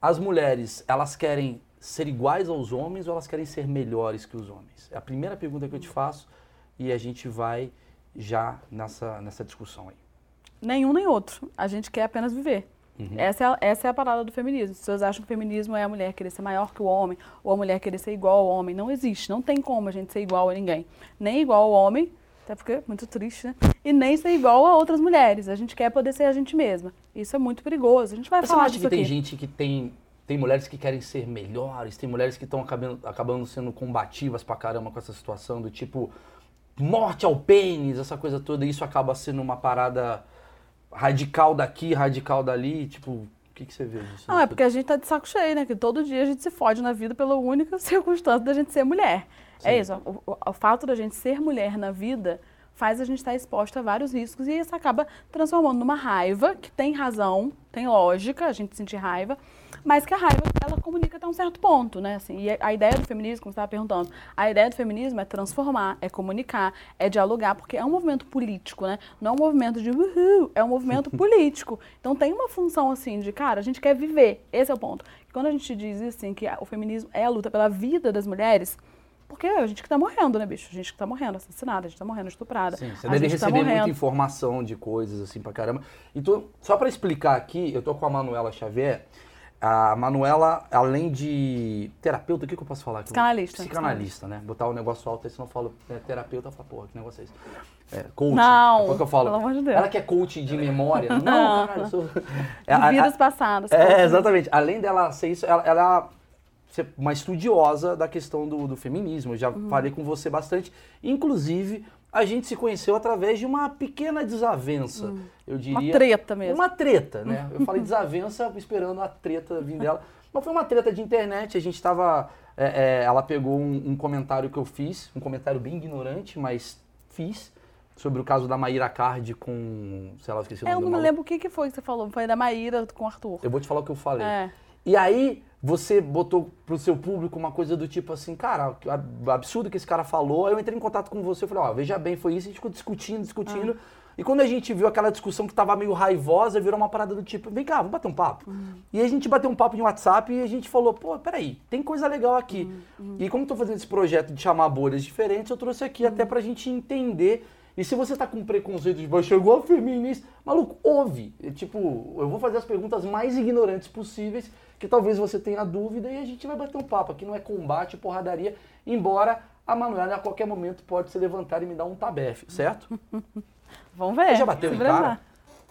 as mulheres, elas querem ser iguais aos homens ou elas querem ser melhores que os homens? É a primeira pergunta que eu te faço e a gente vai já nessa, nessa discussão aí. Nenhum nem outro. A gente quer apenas viver. Uhum. Essa, é a, essa é a parada do feminismo. As pessoas acham que o feminismo é a mulher querer ser maior que o homem, ou a mulher querer ser igual ao homem. Não existe. Não tem como a gente ser igual a ninguém. Nem igual ao homem, até porque é muito triste, né? E nem ser igual a outras mulheres. A gente quer poder ser a gente mesma. Isso é muito perigoso. A gente vai Mas falar você acha que tem aqui. gente que tem tem mulheres que querem ser melhores, tem mulheres que estão acabando, acabando sendo combativas pra caramba com essa situação do tipo morte ao pênis, essa coisa toda, e isso acaba sendo uma parada radical daqui, radical dali, tipo, o que, que você vê disso? Não, é porque a gente tá de saco cheio, né? Que todo dia a gente se fode na vida pela única circunstância da gente ser mulher. Sim. É isso. O, o, o fato da gente ser mulher na vida faz a gente estar exposta a vários riscos e isso acaba transformando numa raiva que tem razão, tem lógica, a gente sentir raiva, mas que a raiva ela comunica até um certo ponto, né? Assim, e a ideia do feminismo, como você estava perguntando, a ideia do feminismo é transformar, é comunicar, é dialogar, porque é um movimento político, né? Não é um movimento de uhul, é um movimento político. Então tem uma função assim de, cara, a gente quer viver, esse é o ponto. Quando a gente diz assim que o feminismo é a luta pela vida das mulheres, porque a gente que tá morrendo, né, bicho? A gente que tá morrendo, assassinada, a gente tá morrendo, estuprada. Sim, você deve tá receber muita morrendo. informação de coisas assim pra caramba. Então, só pra explicar aqui, eu tô com a Manuela Xavier. A Manuela, além de terapeuta, o que, que eu posso falar aqui? Psicanalista. Psicanalista, né? Botar o negócio alto aí, senão eu falo é, terapeuta, eu falo, porra, que negócio é esse? É, coach. Não, Depois que eu falo. pelo amor de Deus. Ela que é coach de memória. Não, Não. caralho, eu sou... De vidas passadas. É, exatamente. Além dela ser isso, ela, ela uma estudiosa da questão do, do feminismo. Eu já Uhum. falei com você bastante. Inclusive, a gente se conheceu através de uma pequena desavença, eu diria. Uhum. Uma treta mesmo. Uma treta, né? Eu falei desavença esperando a treta vir dela. Mas foi uma treta de internet, a gente tava... é, é, ela pegou um, um comentário que eu fiz, um comentário bem ignorante, mas fiz, sobre o caso da Maíra Card com... sei lá, esqueci o É, nome eu não me lembro o que, que foi que você falou. Foi da Maíra com o Arthur. Eu vou te falar o que eu falei. É. E aí, você botou pro seu público uma coisa do tipo assim, cara, absurdo que esse cara falou. Aí eu entrei em contato com você, eu falei, ó, veja bem, foi isso, a gente ficou discutindo, discutindo. E quando a gente viu aquela discussão que tava meio raivosa, virou uma parada do tipo, vem cá, vamos bater um papo. E aí a gente bateu um papo de WhatsApp e a gente falou, pô, peraí, tem coisa legal aqui. E como eu tô fazendo esse projeto de chamar bolhas diferentes, eu trouxe aqui até pra gente entender. E se você tá com preconceito de, "Vai, chegou a feminista, maluco, ouve. É, Tipo, eu vou fazer as perguntas mais ignorantes possíveis, que talvez você tenha dúvida, e a gente vai bater um papo. Aqui não é combate, porradaria, embora a Manuela a qualquer momento pode se levantar e me dar um tabefe, certo? Vamos ver. Você já bateu em cara?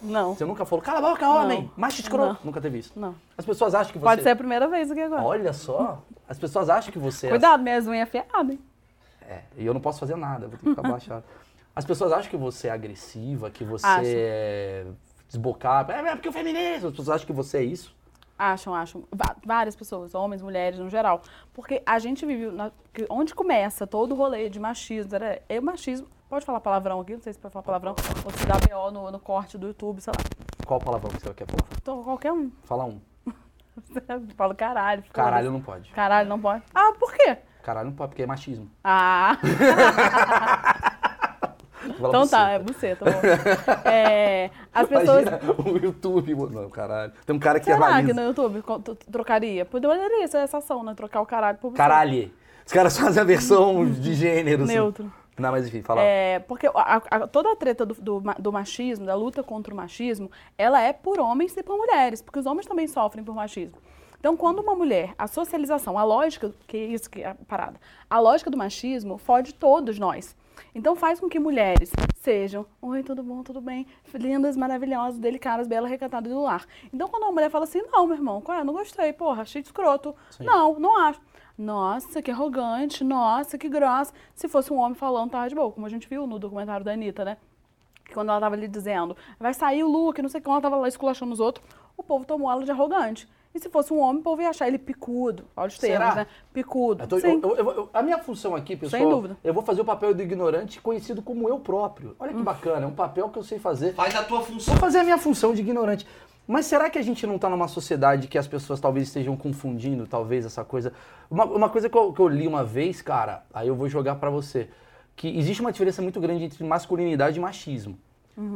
Não. Você nunca falou, cala a boca, homem, Não. macho escroto. Nunca teve isso. Não. As pessoas acham que você... Pode ser a primeira vez aqui agora. Olha só, as pessoas acham que você é Cuidado, minhas unhas afiadas, hein? É, e eu não posso fazer nada, eu vou ter que ficar baixado. As pessoas acham que você é agressiva, que você Acham. é desbocada. É, é porque o feminismo. As pessoas acham que você é isso. Acham, acham. Va- Várias pessoas, homens, mulheres, no geral. Porque a gente vive. na- onde começa todo o rolê de machismo? Era, é machismo. Pode falar palavrão aqui? Não sei se pode falar palavrão. Ou se dá BO no, no corte do YouTube, sei lá. Qual palavrão que você quer falar? Então, qualquer um. Fala um. Fala caralho. Caralho não pode. Caralho, não pode. Ah, por quê? Caralho não pode, porque é machismo. Ah, então você. tá, é você, tá bom. É, as pessoas. Imagina o YouTube. Não, caralho. Tem um cara que Será que analisa. no YouTube trocaria? Poderia ser essa ação, né? Trocar o caralho por você. Caralho. Os caras fazem a versão de gênero. assim. Neutro. Não, mas enfim, fala. É, porque a- a- toda a treta do, do do machismo, da luta contra o machismo, ela é por homens e por mulheres, porque os homens também sofrem por machismo. Então, quando uma mulher, a socialização, a lógica, que é isso que é a parada, a lógica do machismo fode todos nós. Então, faz com que mulheres sejam, oi, tudo bom, tudo bem, lindas, maravilhosas, delicadas, belas, recatadas do lar. Então, quando uma mulher fala assim, não, meu irmão, qual é? Não gostei, porra, achei escroto. Sim. Não, não acho. Nossa, que arrogante, nossa, que grossa. Se fosse um homem falando, tava de boa, como a gente viu no documentário da Anitta, né? Que quando ela tava ali dizendo, vai sair o Luke, não sei o que, ela tava lá esculachando os outros, o povo tomou ela de arrogante. E se fosse um homem, o povo ia achar ele picudo. Olha os termos, Será? né? Picudo. Eu tô- Sim. eu- eu- eu- a minha função aqui, pessoal, Sem dúvida. eu vou fazer o papel do ignorante conhecido como eu próprio. Olha Hum. que bacana, é um papel que eu sei fazer. Faz a tua função. Vou fazer a minha função de ignorante. Mas será que a gente não está numa sociedade que as pessoas talvez estejam confundindo, talvez, essa coisa? Uma, uma coisa que eu, que eu li uma vez, cara, aí eu vou jogar para você, que existe uma diferença muito grande entre masculinidade e machismo.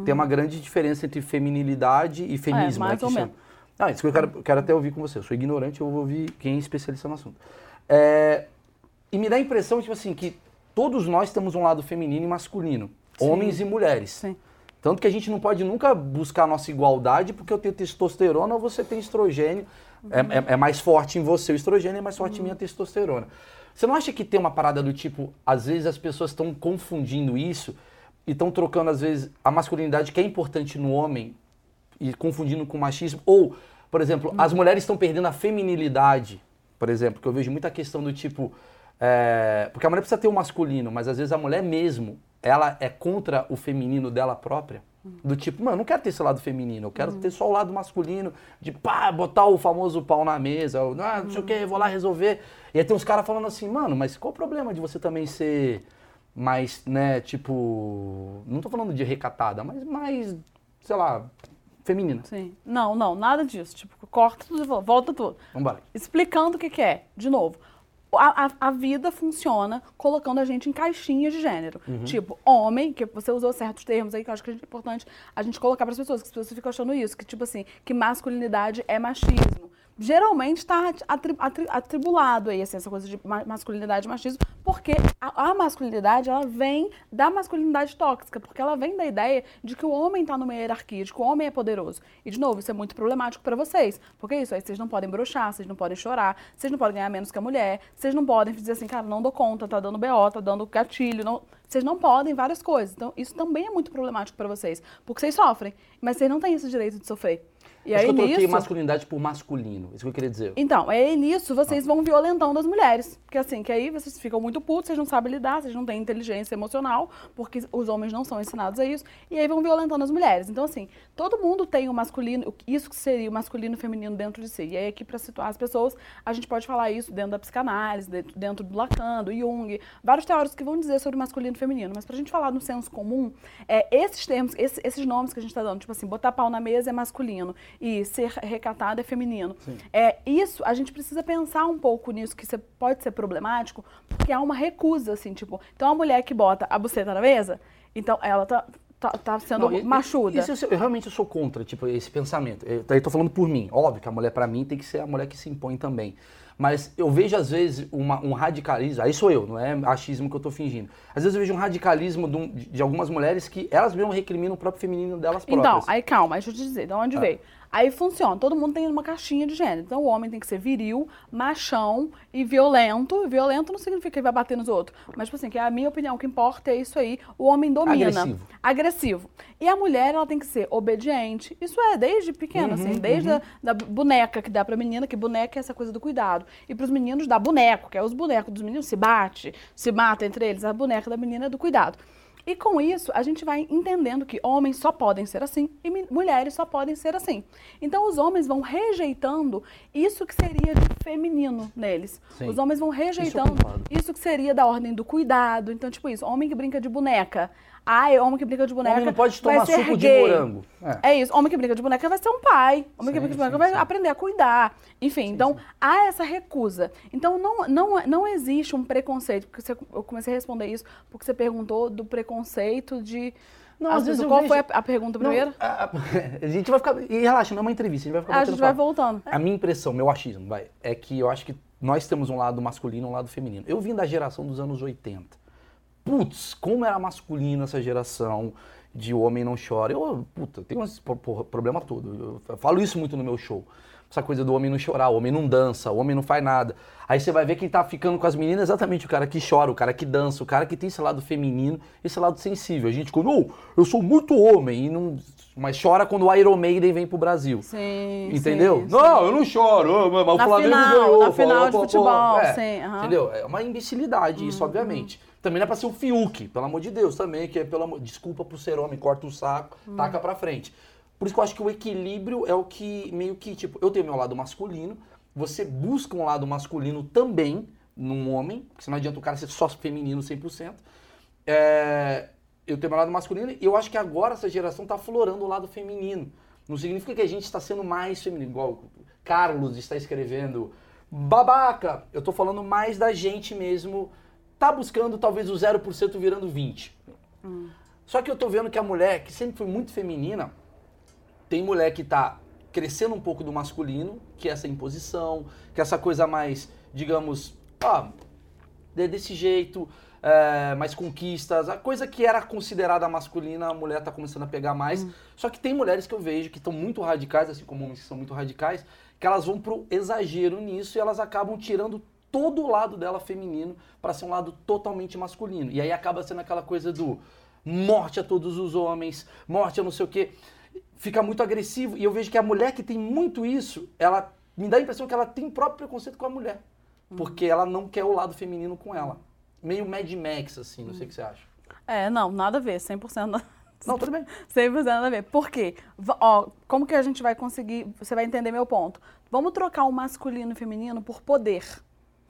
Tem uma grande diferença entre feminilidade e feminismo, É, né, mais que ou chama. menos. Não, isso que eu quero, quero até ouvir com você. Eu sou ignorante, eu vou ouvir quem é especialista no assunto. É, e me dá a impressão, tipo assim, que todos nós temos um lado feminino e masculino. Sim. Homens e mulheres. Sim. Tanto que a gente não pode nunca buscar a nossa igualdade porque eu tenho testosterona ou você tem estrogênio. É, é- é mais forte em você o estrogênio, é mais forte em mim a testosterona. Você não acha que tem uma parada do tipo, às vezes as pessoas estão confundindo isso e estão trocando, às vezes, a masculinidade que é importante no homem e confundindo com machismo? Ou, por exemplo, as mulheres estão perdendo a feminilidade, por exemplo, que eu vejo muita questão do tipo. é, porque a mulher precisa ter o masculino, mas às vezes a mulher mesmo, ela é contra o feminino dela própria. Do tipo, mano, não quero ter esse lado feminino, eu quero ter só o lado masculino, de pá, botar o famoso pau na mesa, ou, ah, não sei o que, vou lá resolver. E aí tem uns caras falando assim, mano, mas qual o problema de você também ser mais, né, tipo, não tô falando de recatada, mas mais, sei lá, feminina. Sim. Não, não, nada disso. Tipo, corta tudo e volta- tudo. Vambora. Explicando o que, que é. De novo. A, a- a vida funciona colocando a gente em caixinhas de gênero. Tipo, homem, que você usou certos termos aí que eu acho que é importante a gente colocar para as pessoas, que as pessoas ficam achando isso, que tipo assim, que masculinidade é machismo. Geralmente está atribulado aí, assim, essa coisa de ma- masculinidade e machismo, porque a, a masculinidade, ela vem da masculinidade tóxica, porque ela vem da ideia de que o homem está numa hierarquia, de que o homem é poderoso. E, de novo, isso é muito problemático para vocês, porque é isso, aí vocês não podem broxar, vocês não podem chorar, vocês não podem ganhar menos que a mulher, vocês não podem dizer assim, cara, não dou conta, tá dando BO, tá dando gatilho, não... Vocês não podem várias coisas. Então, isso também é muito problemático para vocês, porque vocês sofrem, mas vocês não têm esse direito de sofrer. E Acho aí, que eu troquei nisso... masculinidade por masculino, isso que eu queria dizer. Então, aí nisso vocês vão violentando as mulheres. Porque assim, que aí vocês ficam muito putos, vocês não sabem lidar, vocês não têm inteligência emocional, porque os homens não são ensinados a isso, e aí vão violentando as mulheres. Então, assim, todo mundo tem o masculino, isso que seria o masculino e o feminino dentro de si. E aí, aqui, para situar as pessoas, a gente pode falar isso dentro da psicanálise, dentro, dentro do Lacan, do Jung, vários teóricos que vão dizer sobre masculino e feminino. Mas pra gente falar no senso comum, é, esses termos, esses, esses nomes que a gente tá dando, tipo assim, botar pau na mesa é masculino e ser recatado é feminino. É, isso, a gente precisa pensar um pouco nisso, que isso pode ser problemático, porque há uma recusa, assim, tipo, então a mulher que bota a buceta na mesa, então ela tá, tá, tá sendo Não, machuda. Isso, eu, eu realmente sou contra, tipo, esse pensamento. Eu, daí tô falando por mim. Óbvio que a mulher, pra mim, tem que ser a mulher que se impõe também. Mas eu vejo, às vezes, uma- um radicalismo. Aí sou eu, não é achismo que eu tô fingindo. Às vezes eu vejo um radicalismo de, um- de- algumas mulheres que elas mesmo recriminam o próprio feminino delas próprias. Então, aí calma, deixa eu te dizer, de onde veio. Aí funciona, todo mundo tem uma caixinha de gênero. Então o homem tem que ser viril, machão e violento. Violento não significa que ele vai bater nos outros. Mas, tipo assim, que a minha opinião, o que importa é isso aí. O homem domina. Agressivo. Agressivo. E a mulher, ela tem que ser obediente. Isso é desde pequeno, Uhum, assim, desde a da boneca que dá pra menina, que boneca é essa coisa do cuidado. E pros meninos dá boneco, que é os bonecos dos meninos se bate, se mata entre eles. A boneca da menina é do cuidado. E com isso, a gente vai entendendo que homens só podem ser assim e mulheres só podem ser assim. Então, os homens vão rejeitando isso que seria de feminino neles. Sim. Os homens vão rejeitando concordo. isso que seria da ordem do cuidado. Então, tipo isso, homem que brinca de boneca. Ai, homem que brinca de boneca. Homem não pode tomar suco de gay. morango. É. É isso. Homem que brinca de boneca vai ser um pai. Homem que Sim, brinca de boneca sim, vai sim. aprender a cuidar. Enfim, então há essa recusa. Então não, não, não existe um preconceito. Porque você- eu comecei a responder isso porque você perguntou do preconceito de. Não, às vezes qual vejo- foi a, a pergunta Não, primeiro? a, a- gente vai ficar. E relaxa, não é uma entrevista, a gente vai ficar a gente vai papo. voltando. A minha impressão, meu achismo, vai, é que eu acho que nós temos um lado masculino e um lado feminino. Eu vim da geração dos anos 80. Putz, como era masculino essa geração de homem não chora. Eu, puta, tenho esse pro- pro- problema todo. Eu falo isso muito no meu show. Essa coisa do homem não chorar, o homem não dança, o homem não faz nada. Aí você vai ver quem tá ficando com as meninas exatamente o cara que chora, o cara que dança, o cara que tem esse lado feminino, esse lado sensível. A gente, quando, "Não, eu sou muito homem, e não, mas chora quando o Iron Maiden vem pro Brasil. Sim. Entendeu? sim, sim. Não, eu não choro, mas o Na Flamengo final, ganhou. na final de pô, pô, futebol, é, sim. Uhum, Entendeu? É uma imbecilidade isso, obviamente. Também não é pra ser o Fiuk, pelo amor de Deus, também, que é pelo amor... Desculpa por ser homem, corta o saco, Uhum. taca pra frente. Por isso que eu acho que o equilíbrio é o que meio que, tipo, eu tenho meu lado masculino, você busca um lado masculino também num homem, porque senão não adianta o cara ser só feminino 100%. É, eu tenho meu lado masculino e eu acho que agora essa geração tá aflorando o lado feminino. Não significa que a gente está sendo mais feminino, igual Carlos está escrevendo babaca. Eu tô falando mais da gente mesmo, tá buscando talvez o 0% virando 20. Só que eu tô vendo que a mulher, que sempre foi muito feminina, tem mulher que tá crescendo um pouco do masculino, que é essa imposição, que é essa coisa mais, digamos, ah, desse jeito, é, mais conquistas, a coisa que era considerada masculina, a mulher está começando a pegar mais. Hum. Só que tem mulheres que eu vejo que estão muito radicais, assim como homens que são muito radicais, que elas vão pro exagero nisso e elas acabam tirando todo o lado dela feminino para ser um lado totalmente masculino. E aí acaba sendo aquela coisa do morte a todos os homens, morte a não sei o quê. Fica muito agressivo. E eu vejo que a mulher que tem muito isso, ela me dá a impressão que ela tem próprio preconceito com a mulher. Uhum. Porque ela não quer o lado feminino com ela. Meio Mad Max, assim, não sei o que você acha. É, não, nada a ver, 100% não. Não, tudo bem. 100% nada a ver. Por quê? Ó, como que a gente vai conseguir, você vai entender meu ponto. Vamos trocar o masculino e o feminino por poder.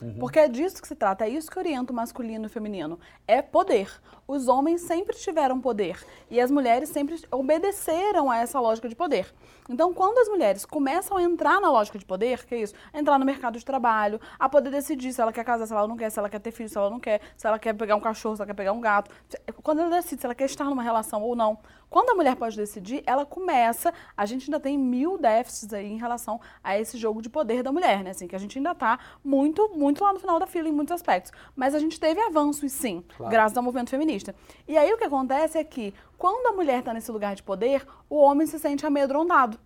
Uhum. Porque é disso que se trata, é isso que orienta o masculino e o feminino. É poder. Os homens sempre tiveram poder e as mulheres sempre obedeceram a essa lógica de poder. Então, quando as mulheres começam a entrar na lógica de poder, que é isso, entrar no mercado de trabalho, a poder decidir se ela quer casar, se ela não quer, se ela quer ter filho, se ela não quer, se ela quer pegar um cachorro, se ela quer pegar um gato, quando ela decide se ela quer estar numa relação ou não, quando a mulher pode decidir, ela começa. A gente ainda tem mil déficits aí em relação a esse jogo de poder da mulher, né? Assim, que a gente ainda está muito, muito lá no final da fila em muitos aspectos. Mas a gente teve avanços, sim, claro. graças ao movimento feminista. E aí o que acontece é que, quando a mulher está nesse lugar de poder, o homem se sente amedrontado.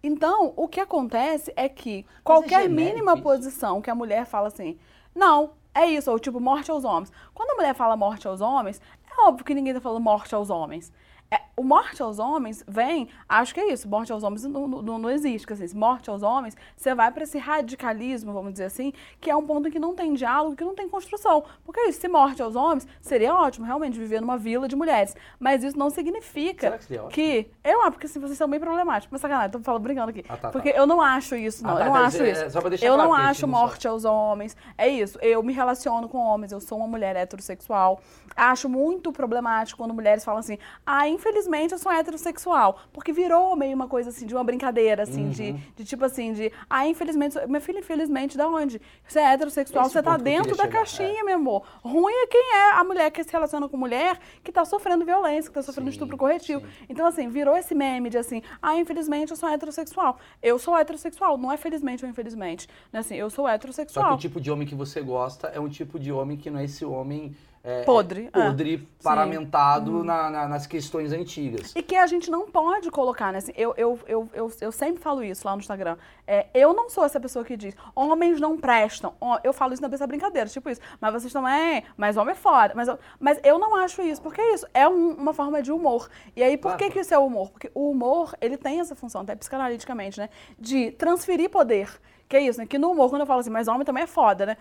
Então, o que acontece é que qualquer é mínima isso. posição que a mulher fala assim, não, é isso, ou tipo, morte aos homens. Quando a mulher fala morte aos homens, é óbvio que ninguém está falando morte aos homens. É, o morte aos homens vem, acho que é isso, morte aos homens não, não, não existe, assim, morte aos homens, você vai para esse radicalismo, vamos dizer assim, que é um ponto em que não tem diálogo, que não tem construção. Porque isso, se morte aos homens, seria ótimo realmente viver numa vila de mulheres, mas isso não significa que, que eu acho, porque assim, vocês são bem problemáticos, mas sacanagem, tô falando brincando aqui, ah, tá, tá. porque tá. eu não acho isso, não, ah, tá, eu não acho é, isso. eu não acho morte aos homens, é isso, eu me relaciono com homens, eu sou uma mulher heterossexual, acho muito problemático quando mulheres falam assim, ah, infelizmente eu sou heterossexual. Porque virou meio uma coisa assim, de uma brincadeira, assim, uhum. de, de tipo assim, de. Ah, infelizmente. Meu filho, infelizmente, da onde? Você é heterossexual, Esse você tá dentro da chegar, caixinha, é. meu amor. Ruim é quem é a mulher que se relaciona com mulher que tá sofrendo violência, que tá sofrendo sim, estupro corretivo. Sim. Então, assim, virou esse meme de assim, ah, infelizmente eu sou heterossexual. Eu sou heterossexual, não é felizmente ou infelizmente. Né? Assim, eu sou heterossexual. Só que o tipo de homem que você gosta é um tipo de homem que não é esse homem é, podre, é, podre é. paramentado uhum. na, na, nas questões antigas. E que a gente não pode colocar, né? Assim, eu, eu, eu, eu, eu sempre falo isso lá no Instagram. É, eu não sou essa pessoa que diz, homens não prestam. Eu falo isso na dessa brincadeira, tipo isso. Mas vocês também, mas homem é foda. Mas, mas eu não acho isso, porque é isso. É um, uma forma de humor. E aí, por claro. que, que isso é humor? Porque o humor, ele tem essa função, até psicanaliticamente, né? De transferir poder. Que é isso, né? Que no humor, quando eu falo assim, mas homem também é foda, né?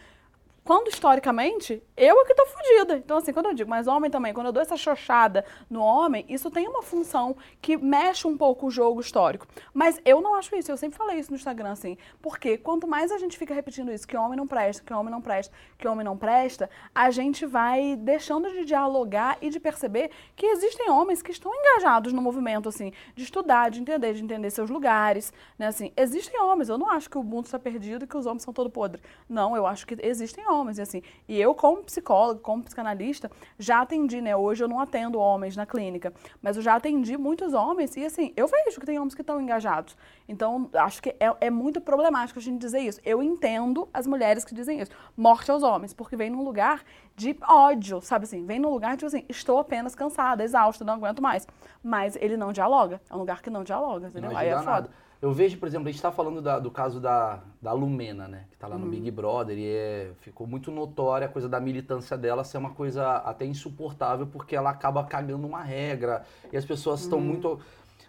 Quando historicamente eu é que tô fodida. Então, assim, quando eu digo, mas homem também, quando eu dou essa xoxada no homem, isso tem uma função que mexe um pouco o jogo histórico. Mas eu não acho isso, eu sempre falei isso no Instagram, assim, porque quanto mais a gente fica repetindo isso, que homem não presta, que homem não presta, que homem não presta, a gente vai deixando de dialogar e de perceber que existem homens que estão engajados no movimento, assim, de estudar, de entender, de entender seus lugares, né, assim, existem homens, eu não acho que o mundo está perdido e que os homens são todo podres. Não, eu acho que existem homens homens, e assim. E eu, como psicólogo, como psicanalista, já atendi, né? Hoje eu não atendo homens na clínica, mas eu já atendi muitos homens, e assim, eu vejo que tem homens que estão engajados. Então, acho que é, é muito problemático a gente dizer isso. Eu entendo as mulheres que dizem isso. Morte aos homens, porque vem num lugar de ódio, sabe assim? Vem num lugar de, tipo assim, estou apenas cansada, exausta, não aguento mais. Mas ele não dialoga. É um lugar que não dialoga, entendeu? Não Aí é foda. Nada. Eu vejo, por exemplo, a gente está falando da, do caso da, da Lumena, né? Que está lá no uhum. Big Brother e é, ficou muito notória a coisa da militância dela ser uma coisa até insuportável porque ela acaba cagando uma regra e as pessoas estão uhum. muito...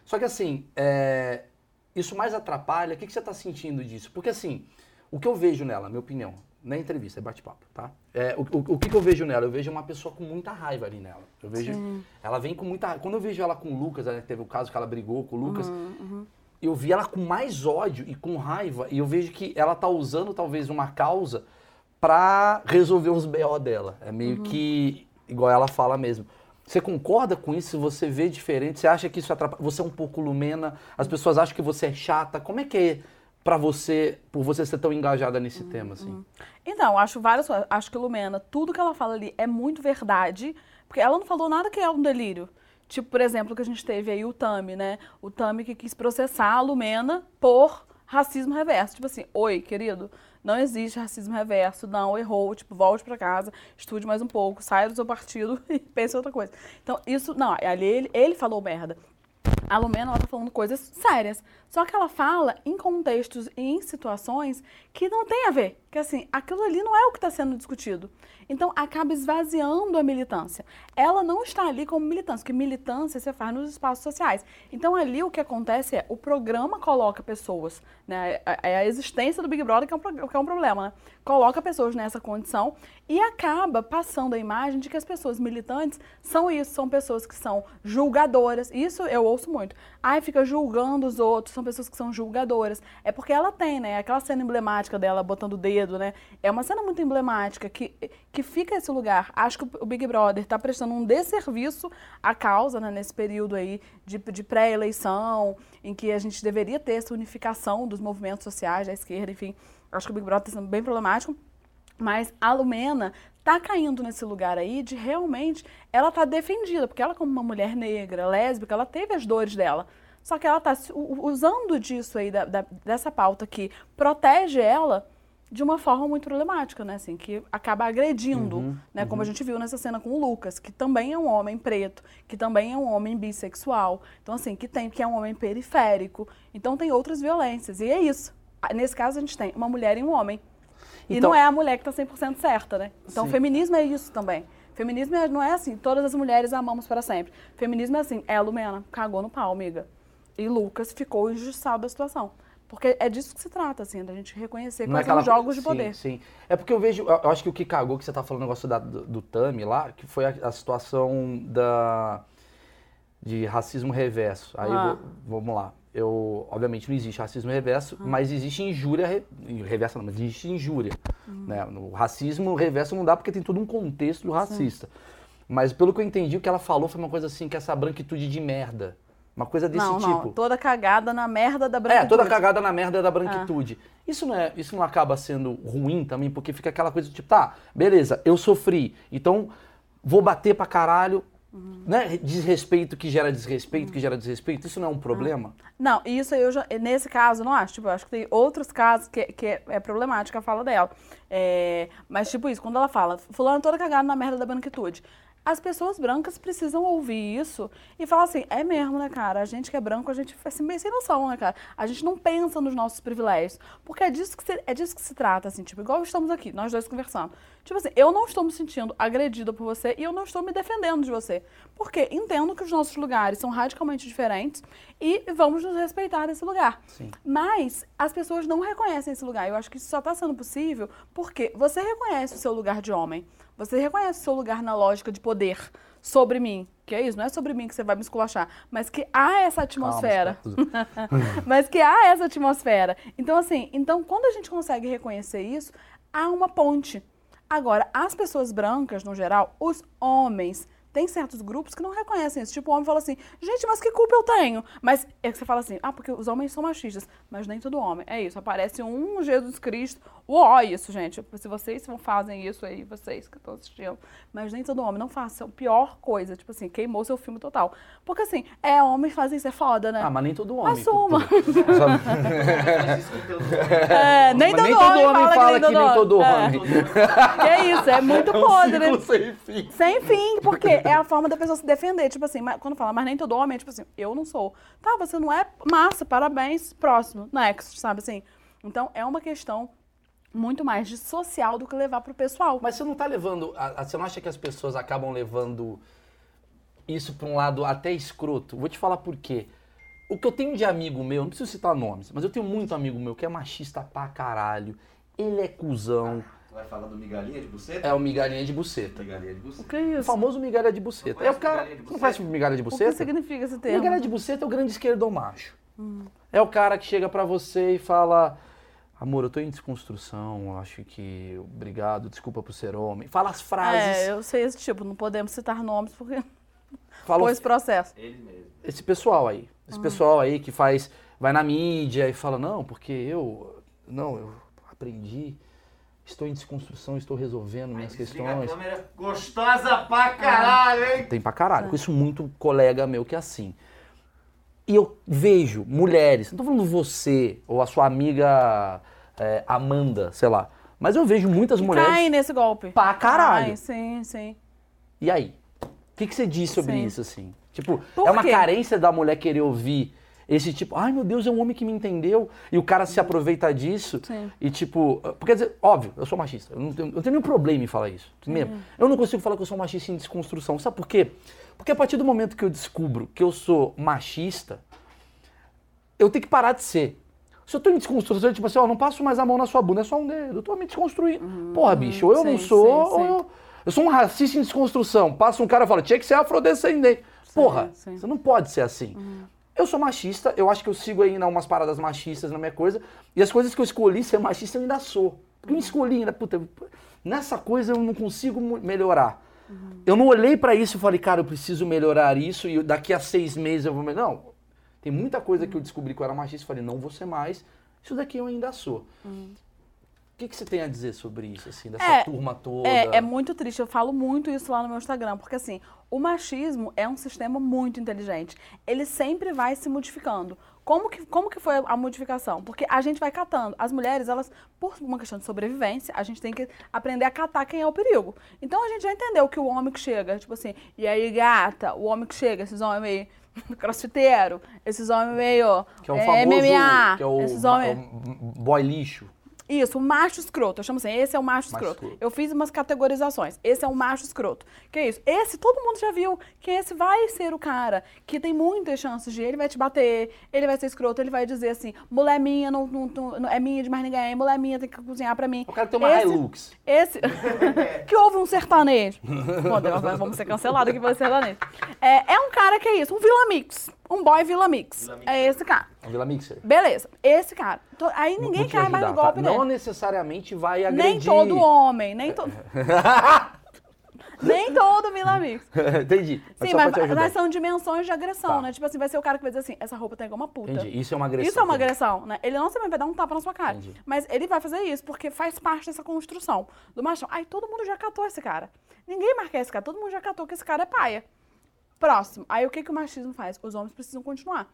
Só que assim, é, isso mais atrapalha. O que, que você está sentindo disso? Porque assim, o que eu vejo nela, minha opinião, na entrevista, é bate-papo, tá? É, o, o, o que, que, eu vejo nela? Eu vejo uma pessoa com muita raiva ali nela. Eu vejo, Sim. ela vem com muita raiva. Quando eu vejo ela com o Lucas, né, teve o caso que ela brigou com o Lucas, uhum, uhum eu vi ela com mais ódio e com raiva, e eu vejo que ela tá usando talvez uma causa para resolver os BO dela. É meio uhum. que igual ela fala mesmo. Você concorda com isso? Você vê diferente? Você acha que isso atrapalha? Você é um pouco lumena? As pessoas acham que você é chata? Como é que é para você, por você ser tão engajada nesse uhum. tema assim? Então, acho várias Acho que Lumena, tudo que ela fala ali é muito verdade, porque ela não falou nada que é um delírio. Tipo, por exemplo, que a gente teve aí o Tami, né? O Tami que quis processar a Lumena por racismo reverso. Tipo assim, oi, querido, não existe racismo reverso, não, errou, tipo, volte para casa, estude mais um pouco, saia do seu partido e pense outra coisa. Então, isso, não, ali ele, ele falou merda. A Lumena, ela tá falando coisas sérias. Só que ela fala em contextos e em situações que não tem a ver. Que assim, aquilo ali não é o que está sendo discutido. Então acaba esvaziando a militância. Ela não está ali como militância, porque militância você faz nos espaços sociais. Então ali o que acontece é o programa coloca pessoas, né? É a existência do Big Brother que é um, que é um problema, né? Coloca pessoas nessa condição e acaba passando a imagem de que as pessoas militantes são isso, são pessoas que são julgadoras. Isso eu ouço muito. Ai, fica julgando os outros, são pessoas que são julgadoras. É porque ela tem, né? Aquela cena emblemática dela botando o dedo, né? É uma cena muito emblemática que, que fica esse lugar. Acho que o Big Brother está prestando um desserviço à causa, né? Nesse período aí de, de pré-eleição, em que a gente deveria ter essa unificação dos movimentos sociais da esquerda, enfim. Acho que o Big Brother está sendo bem problemático. Mas a Lumena tá caindo nesse lugar aí de realmente ela tá defendida, porque ela como uma mulher negra, lésbica, ela teve as dores dela. Só que ela está usando disso aí, da, da, dessa pauta que protege ela de uma forma muito problemática, né? Assim, que acaba agredindo, uhum, né? Uhum. Como a gente viu nessa cena com o Lucas, que também é um homem preto, que também é um homem bissexual. Então, assim, que tem que é um homem periférico. Então tem outras violências. E é isso. Nesse caso, a gente tem uma mulher e um homem. Então, e não é a mulher que está 100% certa, né? Então, sim. feminismo é isso também. Feminismo é, não é assim, todas as mulheres amamos para sempre. Feminismo é assim, é a Lumena, cagou no pau, amiga. E Lucas ficou injustiçado da situação. Porque é disso que se trata, assim, da gente reconhecer quais é aquela... são os jogos de poder. Sim, sim. É porque eu vejo, eu acho que o que cagou, que você tá falando o negócio da, do, do Tami lá, que foi a, a, situação da de racismo reverso. Aí, ah. vou, vamos lá. Eu, obviamente, não existe racismo reverso, ah. mas existe injúria, re, reversa não, mas existe injúria. Hum. Né? O racismo reverso não dá porque tem todo um contexto racista. Sim. Mas pelo que eu entendi, o que ela falou foi uma coisa assim, que essa branquitude de merda. Uma coisa desse não, tipo. Não, toda cagada na merda da branquitude. É, toda cagada na merda da branquitude. Ah. Isso, não é, isso não acaba sendo ruim também, porque fica aquela coisa tipo, tá, beleza, eu sofri, então vou bater pra caralho. Uhum. Né? Desrespeito que gera desrespeito, uhum. que gera desrespeito, isso não é um problema? Não, isso eu já, nesse caso, não acho. Tipo, eu acho que tem outros casos que, que é, é problemática a fala dela. É, mas, tipo, isso, quando ela fala, fulano toda cagada na merda da branquitude as pessoas brancas precisam ouvir isso e falar assim, é mesmo, né, cara? A gente que é branco, a gente é assim, bem sem noção, né, cara? A gente não pensa nos nossos privilégios. Porque é disso que se, é disso que se trata, assim, tipo, igual estamos aqui, nós dois conversando. Tipo assim, eu não estou me sentindo agredida por você e eu não estou me defendendo de você. Porque entendo que os nossos lugares são radicalmente diferentes e vamos nos respeitar nesse lugar. Sim. Mas as pessoas não reconhecem esse lugar. Eu acho que isso só está sendo possível porque você reconhece o seu lugar de homem. Você reconhece o seu lugar na lógica de poder sobre mim. Que é isso, não é sobre mim que você vai me esculachar, mas que há essa atmosfera. mas que há essa atmosfera. Então, assim, então quando a gente consegue reconhecer isso, há uma ponte. Agora, as pessoas brancas, no geral, os homens, tem certos grupos que não reconhecem isso. Tipo, o homem fala assim, gente, mas que culpa eu tenho? Mas é que você fala assim, ah, porque os homens são machistas. Mas nem todo homem. É isso, aparece um Jesus Cristo. Uó, isso, gente. Se vocês fazem isso aí, vocês que estão assistindo. Mas nem todo homem, não faça. A pior coisa, tipo assim, queimou seu filme total. Porque assim, é, homens fazem isso, é foda, né? Ah, mas nem todo homem. Assuma. é, nem, todo, nem todo homem, homem fala, que, nem todo homem. É. É isso, é muito podre. né? sem fim. Sem fim, porque é a forma da pessoa se defender. Tipo assim, quando fala, mas nem todo homem, é tipo assim, eu não sou. Tá, você não é massa, parabéns, próximo, next, sabe assim? Então, é uma questão muito mais de social do que levar pro pessoal. Mas você não tá levando, a, a, você não acha que as pessoas acabam levando isso para um lado até escroto? Vou te falar por quê. O que eu tenho de amigo meu, não preciso citar nomes, mas eu tenho muito amigo meu que é machista pra caralho. Ele é cuzão. Vai falar do migalhinha de buceta? É o migalhinha de buceta. Migalhinha de buceta. O que é isso? O famoso migalha de buceta. É o cara. Não faz migalha de buceta? O que significa esse termo? Migalha de buceta é o grande esquerdo macho. Hum. É o cara que chega para você e fala: Amor, eu tô em desconstrução, acho que. Obrigado, desculpa por ser homem. Fala as frases. É, eu sei esse tipo, não podemos citar nomes porque. Fala esse processo. Ele mesmo. Esse pessoal aí. Esse hum. pessoal aí que faz. Vai na mídia e fala, não, porque eu. Não, eu aprendi estou em desconstrução, estou resolvendo minhas Desliga a questões. câmera gostosa pra caralho, hein? Tem pra caralho. Conheço muito colega meu que é assim. E eu vejo mulheres, não tô falando você ou a sua amiga é, Amanda, sei lá, mas eu vejo muitas mulheres. Caem nesse golpe. Pra caralho. Ai, sim, sim. E aí? O que, que você diz sobre Sim. isso, assim? Tipo, Por é uma quê? carência da mulher querer ouvir esse tipo, ai meu Deus, é um homem que me entendeu, e o cara se aproveita disso. Sim. E tipo, porque quer dizer, óbvio, eu sou machista, eu não tenho, eu não tenho nenhum problema em falar isso. Mesmo. Eu não consigo falar que eu sou machista em desconstrução. Sabe por quê? Porque a partir do momento que eu descubro que eu sou machista, eu tenho que parar de ser. Se eu tô em desconstrução, tipo assim, ó, não passo mais a mão na sua bunda, é só um dedo, eu tô me desconstruindo. Porra, bicho, ou eu não Uhum. sim, sou, sim, ou eu, eu sou um racista em desconstrução. Passa um cara e fala, tinha que ser afrodescendente. Porra, sim. você não pode ser assim. Eu sou machista, eu acho que eu sigo ainda umas paradas machistas na minha coisa, e as coisas que eu escolhi ser machista eu ainda sou. Porque eu escolhi ainda, puta, nessa coisa eu não consigo melhorar. Eu não olhei pra isso e falei, cara, eu preciso melhorar isso e daqui a seis meses eu vou melhorar. Não, tem muita coisa que eu descobri que eu era machista e falei, não vou ser mais, isso daqui eu ainda sou. O que, que você tem a dizer sobre isso, assim, dessa É, turma toda? É, é muito triste. Eu falo muito isso lá no meu Instagram, porque assim, o machismo é um sistema muito inteligente. Ele sempre vai se modificando. Como que, como que foi a modificação? Porque a gente vai catando. As mulheres, elas, por uma questão de sobrevivência, a gente tem que aprender a catar quem é o perigo. Então a gente já entendeu que o homem que chega, tipo assim, e aí gata, o homem que chega, esses homens meio crossfiteiro, esses homens meio Que é o é, famoso, MMA, que é o, esses homens... o boy lixo. Isso, o macho escroto. Eu chamo assim, esse é o macho, Macho escroto. escroto. Eu fiz umas categorizações. Esse é o macho escroto. Que é isso? Esse todo mundo já viu que esse vai ser o cara que tem muitas chances de ele vai te bater, ele vai ser escroto, ele vai dizer assim, mulher minha não, não- não- é minha de mais ninguém, mulher minha tem que cozinhar pra mim. O cara tem uma esse, Hilux. Esse. que houve um sertanejo. Bom, Deus, vamos ser cancelados aqui pelo sertanejo. É, é um cara que é isso, um Vila Mix. Um boy Vila Mix. Vila Mix. É esse cara. A Vila Mixer. Beleza, esse cara. Tô- Aí ninguém Vou te cai mais no ajudar, golpe tá? dele. Não necessariamente vai agredir. Nem todo homem, nem todo. nem todo Vila Mix. Entendi. Sim, só mas, pra te ajudar. mas são dimensões de agressão, Tá. né? Tipo assim, vai ser o cara que vai dizer assim, essa roupa tem alguma puta. Entendi. Isso é uma agressão. Isso é uma também. agressão, né? Ele não simplesmente vai dar um tapa na sua cara. Entendi. Mas ele vai fazer isso porque faz parte dessa construção do machão. Aí todo mundo já catou esse cara. Ninguém marca esse cara, todo mundo já catou que esse cara é paia. Próximo. Aí o que, que o machismo faz? Os homens precisam continuar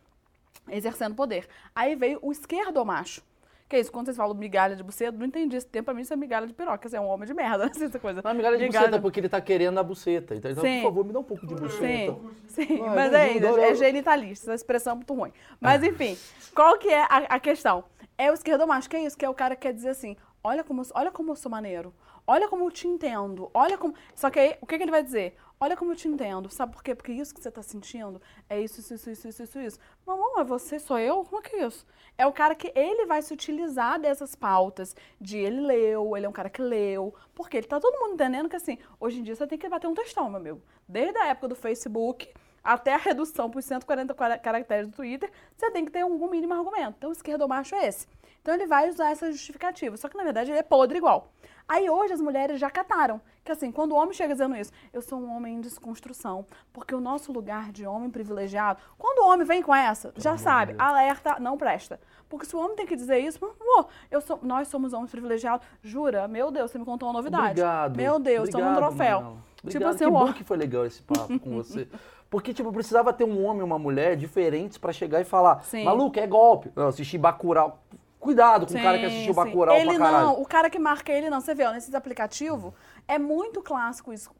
exercendo poder. Aí veio o esquerdomacho. Que é isso? Quando vocês falam migalha de buceta, não entendi esse tempo. Pra mim isso é migalha de piroca. Você é um homem de merda, não sei essa coisa. Não é migalha de Migalha- buceta, porque ele tá querendo a buceta. Então, então, Sim. por favor, me dá um pouco de buceta. Sim, sim, Vai, mas me é, ajuda, é, é genitalista, essa expressão é muito ruim. Mas enfim, qual que é a, a questão? É o esquerdomacho, que é isso? Que é o cara que quer dizer assim, olha como, olha como eu sou maneiro, olha como eu te entendo, olha como... Só que aí, o que, que ele vai dizer? Olha como eu te entendo, sabe por quê? Porque isso que você tá sentindo é isso, isso, isso, isso, isso, isso, isso. Não, é você, sou eu? Como é que é isso? É o cara que ele vai se utilizar dessas pautas de ele leu, ele é um cara que leu, porque ele tá todo mundo entendendo que assim, hoje em dia você tem que bater um textão, meu amigo. Desde a época do Facebook até a redução por 140 cara- caracteres do Twitter, você tem que ter algum mínimo argumento. Então o esquerdomacho é esse. Então ele vai usar essa justificativa, só que na verdade ele é podre igual. Aí hoje as mulheres já cataram, que assim, quando o homem chega dizendo isso, eu sou um homem em desconstrução, porque o nosso lugar de homem privilegiado, quando o homem vem com essa, já sabe, alerta, não presta. Porque se o homem tem que dizer isso, favor, eu sou, nós somos homens privilegiados, jura? Meu Deus, você me contou uma novidade. Obrigado. Meu Deus, toma um Obrigado, troféu. Tipo Obrigado. assim, que ó. bom que foi legal esse papo com você. Porque, tipo, precisava ter um homem e uma mulher diferentes pra chegar e falar, Sim. maluco, é golpe. Eu assisti Bacurau. Cuidado com o cara que Sim, assistiu sim. Bacurau Ele pra caralho. não, o cara que marca ele não. Você vê, ó, nesses aplicativos, é muito clássico isso.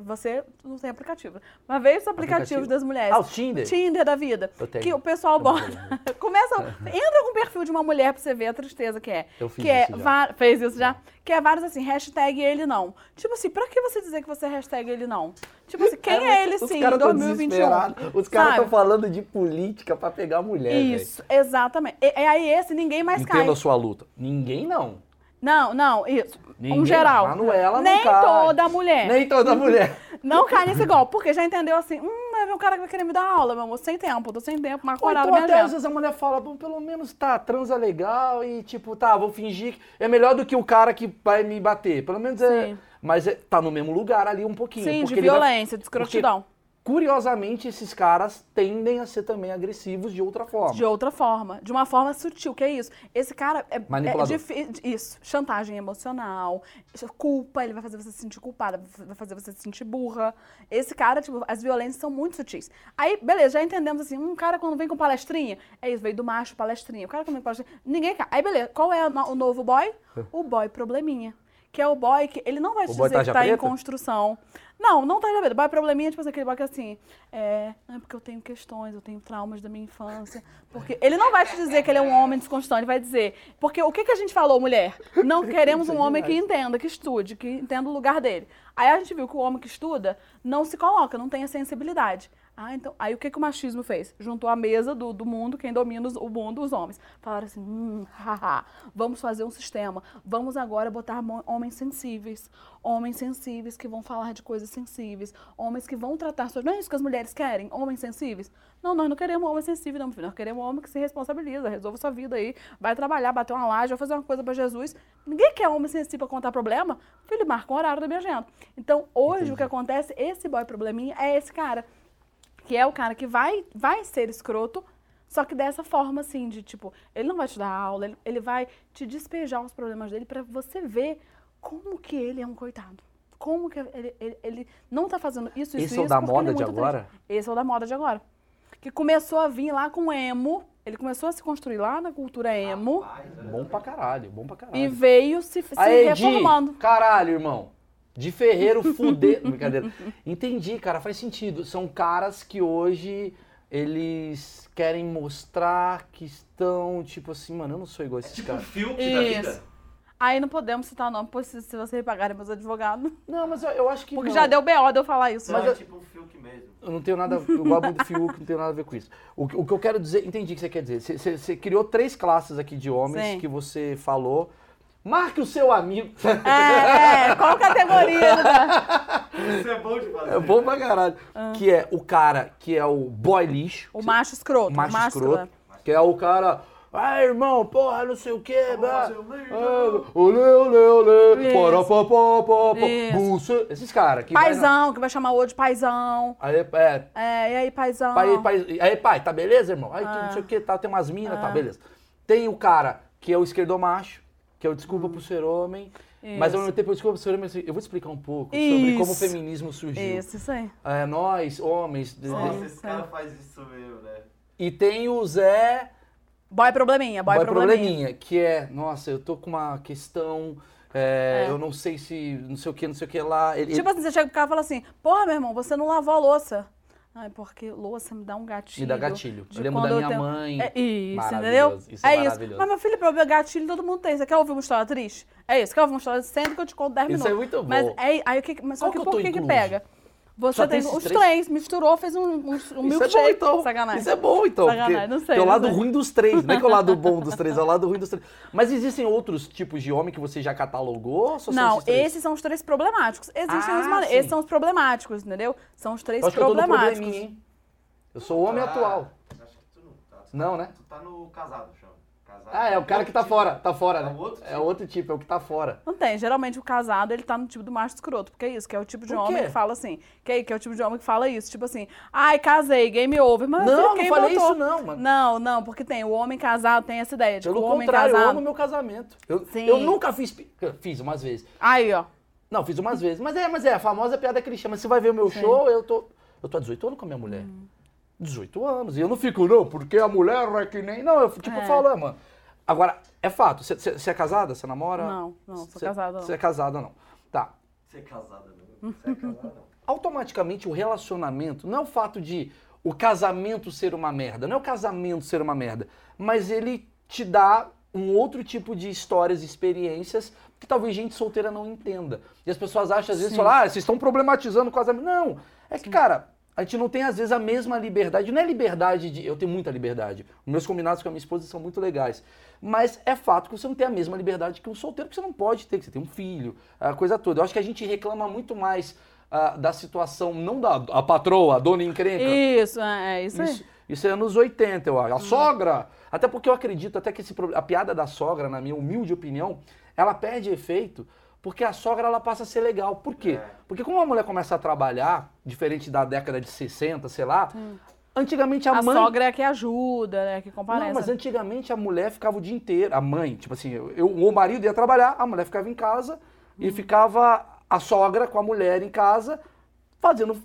Você não tem aplicativo. Mas veio os aplicativos Aplicativo? das mulheres. Ah, o Tinder? da vida. Eu tenho. Que o pessoal bota. Começa. Entra com o perfil de uma mulher pra você ver a tristeza que é. Eu fiz que é isso já. va- Fez isso já? Que é vários assim, hashtag ele não. Tipo assim, pra que você dizer que você é hashtag ele não? Tipo assim, quem é ele Os sim, em caras tão 2021? desesperados. Os caras estão falando de política pra pegar mulher. Isso, exatamente. E, e aí esse ninguém mais cai. Entenda a sua luta. Ninguém não. Não, não, isso. Ninguém, um geral. Manuela Nem cai. toda mulher. Nem toda mulher. Não cai nesse golpe, porque já entendeu assim, hum, ver um cara que vai querer me dar aula, meu amor, sem tempo, tô sem tempo, marca Ou horário, então até às vezes a mulher fala, bom, pelo menos tá, transa legal e tipo, tá, vou fingir que é melhor do que o cara que vai me bater. Pelo menos é. Sim. Mas é- tá no mesmo lugar ali um pouquinho. Sim, porque de ele vai- violência, de escrotidão. Curiosamente, esses caras tendem a ser também agressivos de outra forma. De outra forma, de uma forma sutil, que é isso. Esse cara é, é Manipulador. difí- isso, chantagem emocional, culpa, ele vai fazer você se sentir culpada, vai fazer você se sentir burra. Esse cara, tipo, as violências são muito sutis. Aí, beleza, já entendemos assim, um cara quando vem com palestrinha, é isso, veio do macho palestrinha. O cara quando vem com palestrinha, ninguém quer. Aí, beleza, qual é o no- o novo boy? O boy probleminha. Que é o boy que ele não vai te O dizer que tá em preta? construção. Não, não tá vendo. Boy probleminha, tipo assim, aquele boy que assim, é, não é porque eu tenho questões, eu tenho traumas da minha infância. Porque ele não vai te dizer que ele é um homem desconstrução, ele vai dizer. Porque o que, que a gente falou, mulher? Não queremos um homem que entenda, que estude, que entenda o lugar dele. Aí a gente viu que o homem que estuda não se coloca, não tem a sensibilidade. Ah, então. Aí o que, que o machismo fez? Juntou a mesa do, do mundo, quem domina os- o mundo, os homens. Falaram assim: hum, haha, vamos fazer um sistema. Vamos agora botar homens sensíveis. Homens sensíveis que vão falar de coisas sensíveis. Homens que vão tratar sobre. Não é isso que as mulheres querem? Homens sensíveis? Não, nós não queremos homem sensível, não, filho. Nós queremos um homem que se responsabiliza, resolva sua vida aí, vai trabalhar, bater uma laje, vai fazer uma coisa para Jesus. Ninguém quer homem sensível para contar problema. Filho, marca um horário da minha agenda. Então, hoje, o que acontece, esse boy probleminha é esse cara que é o cara que vai, vai ser escroto, só que dessa forma, assim, de tipo, ele não vai te dar aula, ele, ele vai te despejar os problemas dele pra você ver como que ele é um coitado. Como que ele, ele, ele não tá fazendo isso, isso, Esse é o isso. da porque moda é de agora? triste. Esse é o da moda de agora. Que começou a vir lá com emo, ele começou a se construir lá na cultura emo Bom pra caralho, bom pra caralho. e veio se, se Aê, reformando. caralho, irmão. De ferreiro, fuder. Brincadeira. Entendi, cara, faz sentido. São caras que hoje eles querem mostrar que estão, tipo assim, mano, eu não sou igual a esses Tipo um caras. filtro da Isso. vida. Aí não podemos citar nome, pois se, se vocês pagarem meus advogados. Não, mas eu, eu acho que Porque não. já deu BO de eu falar isso. Mas né? é tipo um filtro mesmo. Eu não tenho nada, eu gosto do Fiuk, não tenho nada a ver com isso. O, que- o que eu quero dizer, entendi o que você quer dizer. Você, você- você criou três classes aqui de homens Sim. que você falou. Marque o seu amigo. É, é, qual categoria? né? Isso é bom de fazer. É bom pra caralho. Que é o cara que é o boy lixo. O macho escroto. o macho escroto. escroto. Que é o cara. Ah, irmão, porra, não sei o vídeo. Ah, Olê, olê, olê. Isso. Poró, pó, pó, pó, pó. Isso. Buça. Esses caras. que vai na- Paizão, que vai chamar o outro de paizão. Aí, é, É, e aí, paizão? Pai, pai, aí, pai, tá beleza, irmão? Aí, Ah. não sei o que, tá, tem umas minas, tá, beleza. Tem o cara que é o esquerdomacho, que é o desculpa por ser homem, mas ao Isso. mesmo tempo eu desculpa por ser homem, assim, eu vou te explicar um pouco sobre como o Isso. feminismo surgiu. Isso, isso aí. É, nós, homens, Nossa, de- esse cara faz isso mesmo, né? e tem o Zé Boy probleminha, boy, boy probleminha. probleminha, que é, nossa, eu tô com uma questão, é, É. eu não sei se, não sei o que, não sei o que lá. Ele, Tipo assim, você chega pro cara e fala assim, porra, meu irmão, você não lavou a louça. Ai, porque louça me dá um gatilho. Me dá gatilho. Eu lembro da minha tenho- mãe. É isso, entendeu? isso é é isso. Mas, meu filho, problema gatilho todo mundo tem. Você quer ouvir uma história triste? É isso. Quer ouvir uma história sendo que eu te conto 10 Isso minutos. é muito bom. Mas, é, aí, o que, mas só que, que por que que pega? Você Só tem tem, os três? três, misturou, fez um, um, um Isso é bom, milkshake. então. Sacanagem. Isso é bom, então. Sacanagem, porque não sei, Tem o lado sei. ruim dos três. Não é que é o lado bom dos três, é o lado ruim dos três. Mas existem outros tipos de homem que você já catalogou? Não, esses esses são os três problemáticos. Existem Ah, os. Esses são os problemáticos, entendeu? São os três Eu acho que eu tô no problemáticos. hein? Eu sou o homem Ah, atual. Acho que tu não tá. Tu Não, tá- né? Tu tá no casado, chama. Casado. Ah, é o cara que tá fora. Tá fora, É né? o outro É tipo. outro tipo, é o que tá fora. Não tem. Geralmente o casado, ele tá no tipo do macho escroto. Porque é isso, que é o tipo de homem quê? que fala assim. Que é, que é o tipo de homem que fala isso. Tipo assim, ai, casei, game over. Mas Não, filho, não quem falei botou? isso não, mano. Não, não, porque tem. O homem casado tem essa ideia de Pelo que o homem contrário, eu casado. amo meu casamento. Eu, Sim. eu nunca fiz... Fiz umas vezes. Aí, ó. Não, fiz umas vezes. Mas é, mas é, a famosa piada que ele chama. Você vai ver o meu show, eu tô. Eu tô há 18 anos com a minha mulher. Hum. 18 anos. E eu não fico, não, porque a mulher é que nem. Não, eu tipo É. falo, é, mano. Agora, é fato. Você- é casada? Você namora? Não, não, sou Cê- casada, não. Você é casada, não. Tá. Você é casada, não. Você é casada, não. Automaticamente o relacionamento não é o fato de o casamento ser uma merda, não é o casamento ser uma merda, mas ele te dá um outro tipo de histórias e experiências que talvez gente solteira não entenda. E as pessoas acham, às vezes, falam, ah, vocês estão problematizando o casamento. Não, é que, cara, a gente não tem, às vezes, a mesma liberdade. Não é liberdade de. Eu tenho muita liberdade. Os meus combinados com a minha esposa são muito legais. Mas é fato que você não tem a mesma liberdade que um solteiro, que você não pode ter, que você tem um filho, a coisa toda. Eu acho que a gente reclama muito mais ah, da situação, não da a patroa, a dona encrenca. Isso, é, é isso. Isso, isso é anos 80, eu acho. A sogra, até porque eu acredito até que esse, a piada da sogra, na minha humilde opinião, ela perde efeito Porque a sogra ela passa a ser legal. Por quê? É. Porque como a mulher começa a trabalhar, diferente da década de 60, sei lá, antigamente a, A mãe. sogra é a que ajuda, né? Que comparece. Não, mas antigamente a mulher ficava o dia inteiro, a mãe, tipo assim, eu, eu- o marido ia trabalhar, a mulher ficava em casa e ficava a sogra com a mulher em casa fazendo,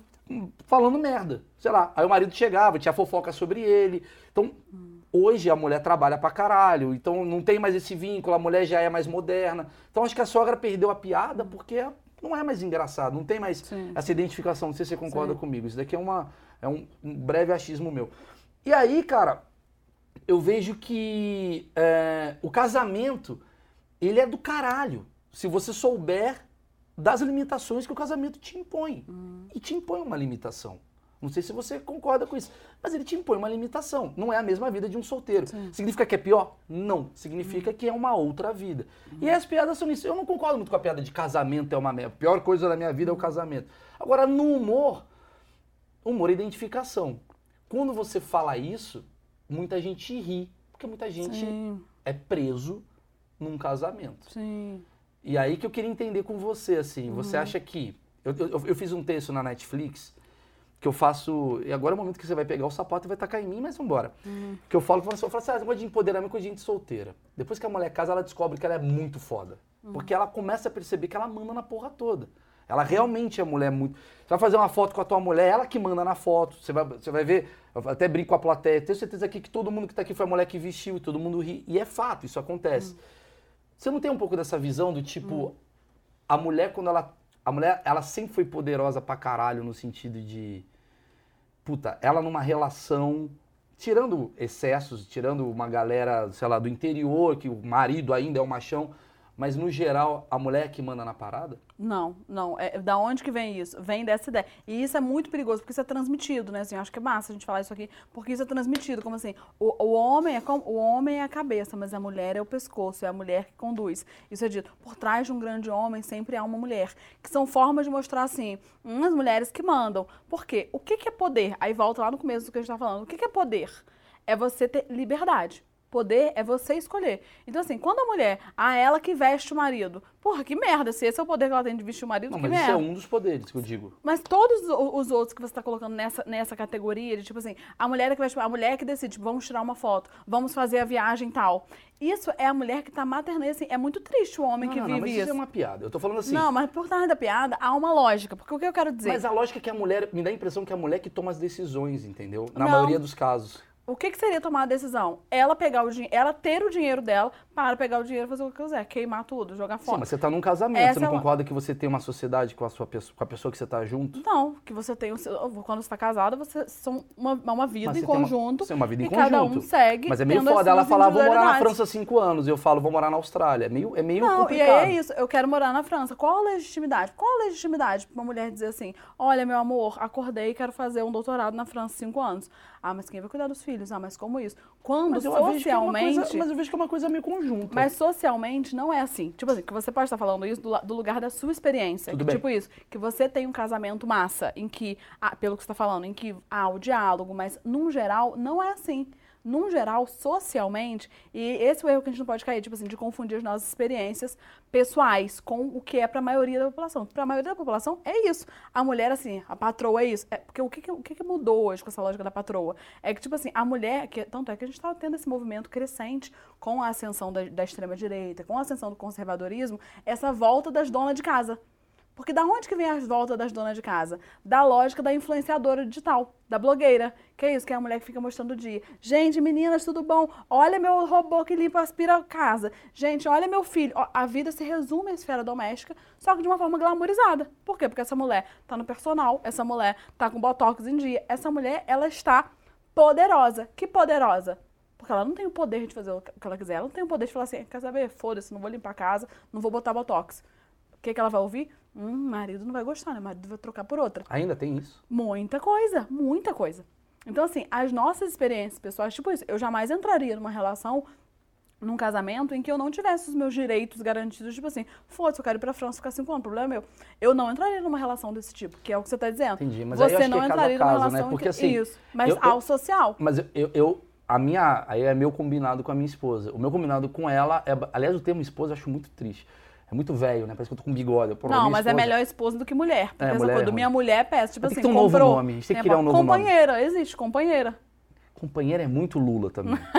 falando merda, sei lá. Aí o marido chegava, tinha fofoca sobre ele. Então, hoje a mulher trabalha pra caralho, então não tem mais esse vínculo, a mulher já é mais moderna. Então acho que a sogra perdeu a piada porque não é mais engraçado, não tem mais Sim. essa identificação. Não sei se você concorda Sim. comigo. Isso daqui é, uma, é um, um breve achismo meu. E aí, cara, eu vejo que é, o casamento, ele é do caralho. Se você souber das limitações que o casamento te impõe. E te impõe uma limitação. Não sei se você concorda com isso, mas ele te impõe uma limitação. Não é a mesma vida de um solteiro. Significa que é pior? Não. Significa que é uma outra vida. E as piadas são isso. Eu não concordo muito com a piada de casamento é uma merda. A pior coisa da minha vida é o casamento. Agora, no humor, humor é identificação. Quando você fala isso, muita gente ri. Porque muita gente Sim, é preso num casamento. sim. E aí que eu queria entender com você, assim, você Uhum. acha que... Eu, eu, eu fiz um texto na Netflix que eu faço... E agora é o momento que você vai pegar o sapato e vai tacar em mim, mas vambora. Uhum. Que eu falo, eu falo assim, ah, negócio de empoderamento com a gente solteira. Depois que a mulher casa, ela descobre que ela é muito foda. Uhum. Porque ela começa a perceber que ela manda na porra toda. Ela realmente é mulher muito... Você vai fazer uma foto com a tua mulher, ela que manda na foto. Você vai, você vai ver, eu até brinco com a plateia, tenho certeza aqui que todo mundo que tá aqui foi a mulher que vestiu e todo mundo ri. E é fato, isso acontece. Você não tem um pouco dessa visão do tipo, a mulher quando ela. A mulher, ela sempre foi poderosa pra caralho no sentido de. Puta, ela numa relação. Tirando excessos, tirando uma galera, sei lá, do interior, que o marido ainda é o machão, mas no geral, a mulher é que manda na parada? Não, não. É, da onde que vem isso? Vem dessa ideia. E isso é muito perigoso, porque isso é transmitido, né? Assim, eu acho que é massa a gente falar isso aqui, porque isso é transmitido. Como assim? O, o homem é o homem é a cabeça, mas a mulher é o pescoço, é a mulher que conduz. Isso é dito. Por trás de um grande homem sempre há uma mulher. Que são formas de mostrar, assim, umas mulheres que mandam. Por quê? O que, que é poder? Aí volta lá no começo do que a gente tá falando. O que, que é poder? É você ter liberdade. Poder é você escolher. Então, assim, quando a mulher, ah, ela que veste o marido. Porra, que merda. Se esse é o poder que ela tem de vestir o marido, Não, que mas isso merda. é um dos poderes que eu digo. Mas todos os outros que você está colocando nessa, nessa categoria, de tipo assim, a mulher que vai a mulher que decide, tipo, vamos tirar uma foto, vamos fazer a viagem e tal. Isso é a mulher que tá maternando, assim, é muito triste o homem Não, que não, não, vive mas isso. isso é uma piada. Eu tô falando assim. Não, mas por trás da piada há uma lógica. Porque o que eu quero dizer? Mas a lógica é que a mulher, me dá a impressão que é a mulher que toma as decisões, entendeu? Na Não. maioria dos casos. O que, que seria tomar a decisão? Ela pegar o dinheiro, ela ter o dinheiro dela para pegar o dinheiro e fazer o que quiser, queimar tudo, jogar Sim, fora. mas você tá num casamento, Essa você não é uma- concorda que você tem uma sociedade com a, sua pessoa, com a pessoa que você tá junto? Não, que você tem o seu. Quando você está casada, você são uma, uma vida em uma- conjunto. Sim, uma vida em e cada um conjunto. segue. Mas é meio foda ela falar, vou morar na. França cinco anos, e eu falo, vou morar na Austrália. É meio, é meio Não, e complicado. aí é isso. Eu quero morar na França. Qual a legitimidade? Qual a legitimidade pra uma mulher dizer assim: olha, meu amor, acordei e quero fazer um doutorado na França cinco anos. Ah, mas quem vai cuidar dos filhos? Ah, mas como isso? Quando Mas é socialmente. coisa, mas eu vejo que é uma coisa meio conjunta. Mas socialmente não é assim. Tipo assim, que você pode estar falando isso do, do lugar da sua experiência. Tudo que, bem. Tipo isso, que você tem um casamento massa, em que, ah, pelo que você está falando, em que há o diálogo, mas num geral não é assim. Num geral, socialmente, e esse é o erro que a gente não pode cair, tipo assim, de confundir as nossas experiências pessoais com o que é para a maioria da população. Para a maioria da população é isso. A mulher, assim, a patroa é isso. É, porque o que, que- o que, que mudou hoje com essa lógica da patroa? É que, tipo assim, a mulher, que, tanto é que a gente está tendo esse movimento crescente com a ascensão da, da extrema-direita, com a ascensão do conservadorismo, essa volta das donas de casa. Porque da onde que vem as voltas das donas de casa? Da lógica da influenciadora digital, da blogueira. Que é isso, que é a mulher que fica mostrando o dia. Gente, meninas, tudo bom? Olha meu robô que limpa, aspira a casa. Gente, olha meu filho. A vida se resume à esfera doméstica, só que de uma forma glamourizada. Por quê? Porque essa mulher tá no personal, essa mulher tá com botox em dia. Essa mulher, ela está poderosa. Que poderosa? Porque ela não tem o poder de fazer o que ela quiser. Ela não tem o poder de falar assim, quer saber? Foda-se, não vou limpar a casa, não vou botar botox. O que, que ela vai ouvir? Hum, marido não vai gostar, né? Marido vai trocar por outra. Ainda tem isso. Muita coisa, muita coisa. Então, assim, as nossas experiências pessoais, tipo isso, eu jamais entraria numa relação, num casamento, em que eu não tivesse os meus direitos garantidos, tipo assim, foda-se, eu quero ir pra França ficar cinco anos, o problema é meu. Eu não entraria numa relação desse tipo, que é o que você tá dizendo. Entendi, mas aí eu você acho que não é caso entraria numa caso, né? relação em Porque, que... assim, Isso, mas eu- eu- ao social. Mas eu, eu, eu- a minha, aí é meu combinado com a minha esposa. O meu combinado com ela é, aliás, o termo esposa eu acho muito triste. É muito velho, né? Parece que eu tô com bigode. Porra, Não, minha mas é esposa- melhor esposa do que mulher. Porque É, essa mulher coisa é minha mulher é péssimo. Tipo Mas tem assim, que ter um novo comprou. nome, a gente tem que né, criar um novo nome. Companheira, existe, companheira. Companheira é muito Lula também.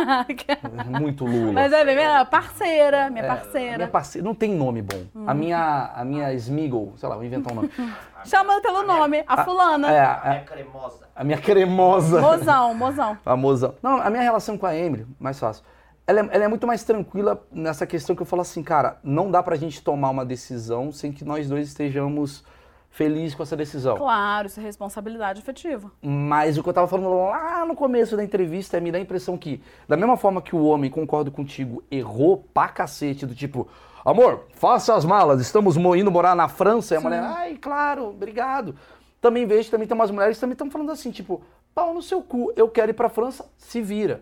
É muito Lula. mas é bem melhor. Parceira, minha É, parceira. minha parceira. Não tem nome bom. Hum. A minha, a minha Smiggle, sei lá, vou inventar um nome. Chama pelo nome, a fulana. É, É a, cremosa. a minha cremosa. Mozão, mozão. A moza. Não, a minha relação com a Emily, mais fácil. Ela é, ela é muito mais tranquila nessa questão que eu falo assim, cara, não dá pra gente tomar uma decisão sem que nós dois estejamos felizes com essa decisão. Claro, isso é responsabilidade afetiva. Mas o que eu tava falando lá no começo da entrevista é me dá a impressão que, da mesma forma que o homem, concordo contigo, errou pra cacete, do tipo, amor, faça as malas, estamos mo- indo morar na França, e a mulher, ai, claro, obrigado. Também vejo, também tem umas mulheres que também estão falando assim, tipo, pau no seu cu, eu quero ir pra França, se vira.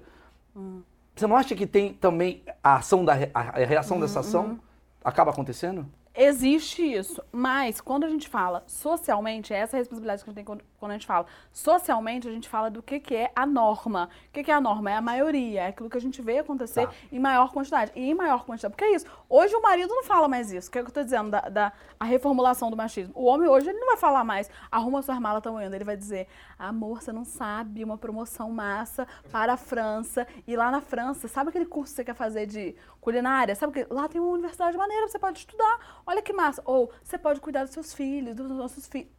Você não acha que tem também a ação da a reação dessa ação acaba acontecendo? Existe isso, mas quando a gente fala socialmente, essa é a responsabilidade que a gente tem quando, quando a gente fala. Socialmente, a gente fala do que, que é a norma. O que, que é a norma? É a maioria, é aquilo que a gente vê acontecer Tá. em maior quantidade. E em maior quantidade, porque é isso. Hoje o marido não fala mais isso, que é o que eu tô dizendo, da, da a reformulação do machismo. O homem hoje, ele não vai falar mais, arruma suas malas, tamo indo. Ele vai dizer, amor, você não sabe, uma promoção massa para a França. E lá na França, sabe aquele curso que você quer fazer de culinária? Sabe que lá tem uma universidade maneira, você pode estudar. Olha que massa. Ou você pode cuidar dos seus filhos, dos nossos filhos.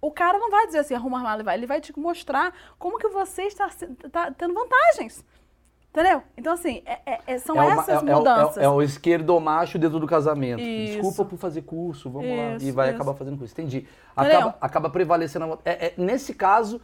O cara não vai dizer assim, arruma a mala e vai. Ele vai te mostrar como que você está, se- tá tendo vantagens. Entendeu? Então, assim, é- é- é- são é, uma- essas é- é o- mudanças. É, o- o esquerdo macho dentro do casamento. Isso. Desculpa por fazer curso, vamos lá. E Isso, vai isso. acabar fazendo curso. Entendi. Acaba, acaba prevalecendo. a- nesse caso,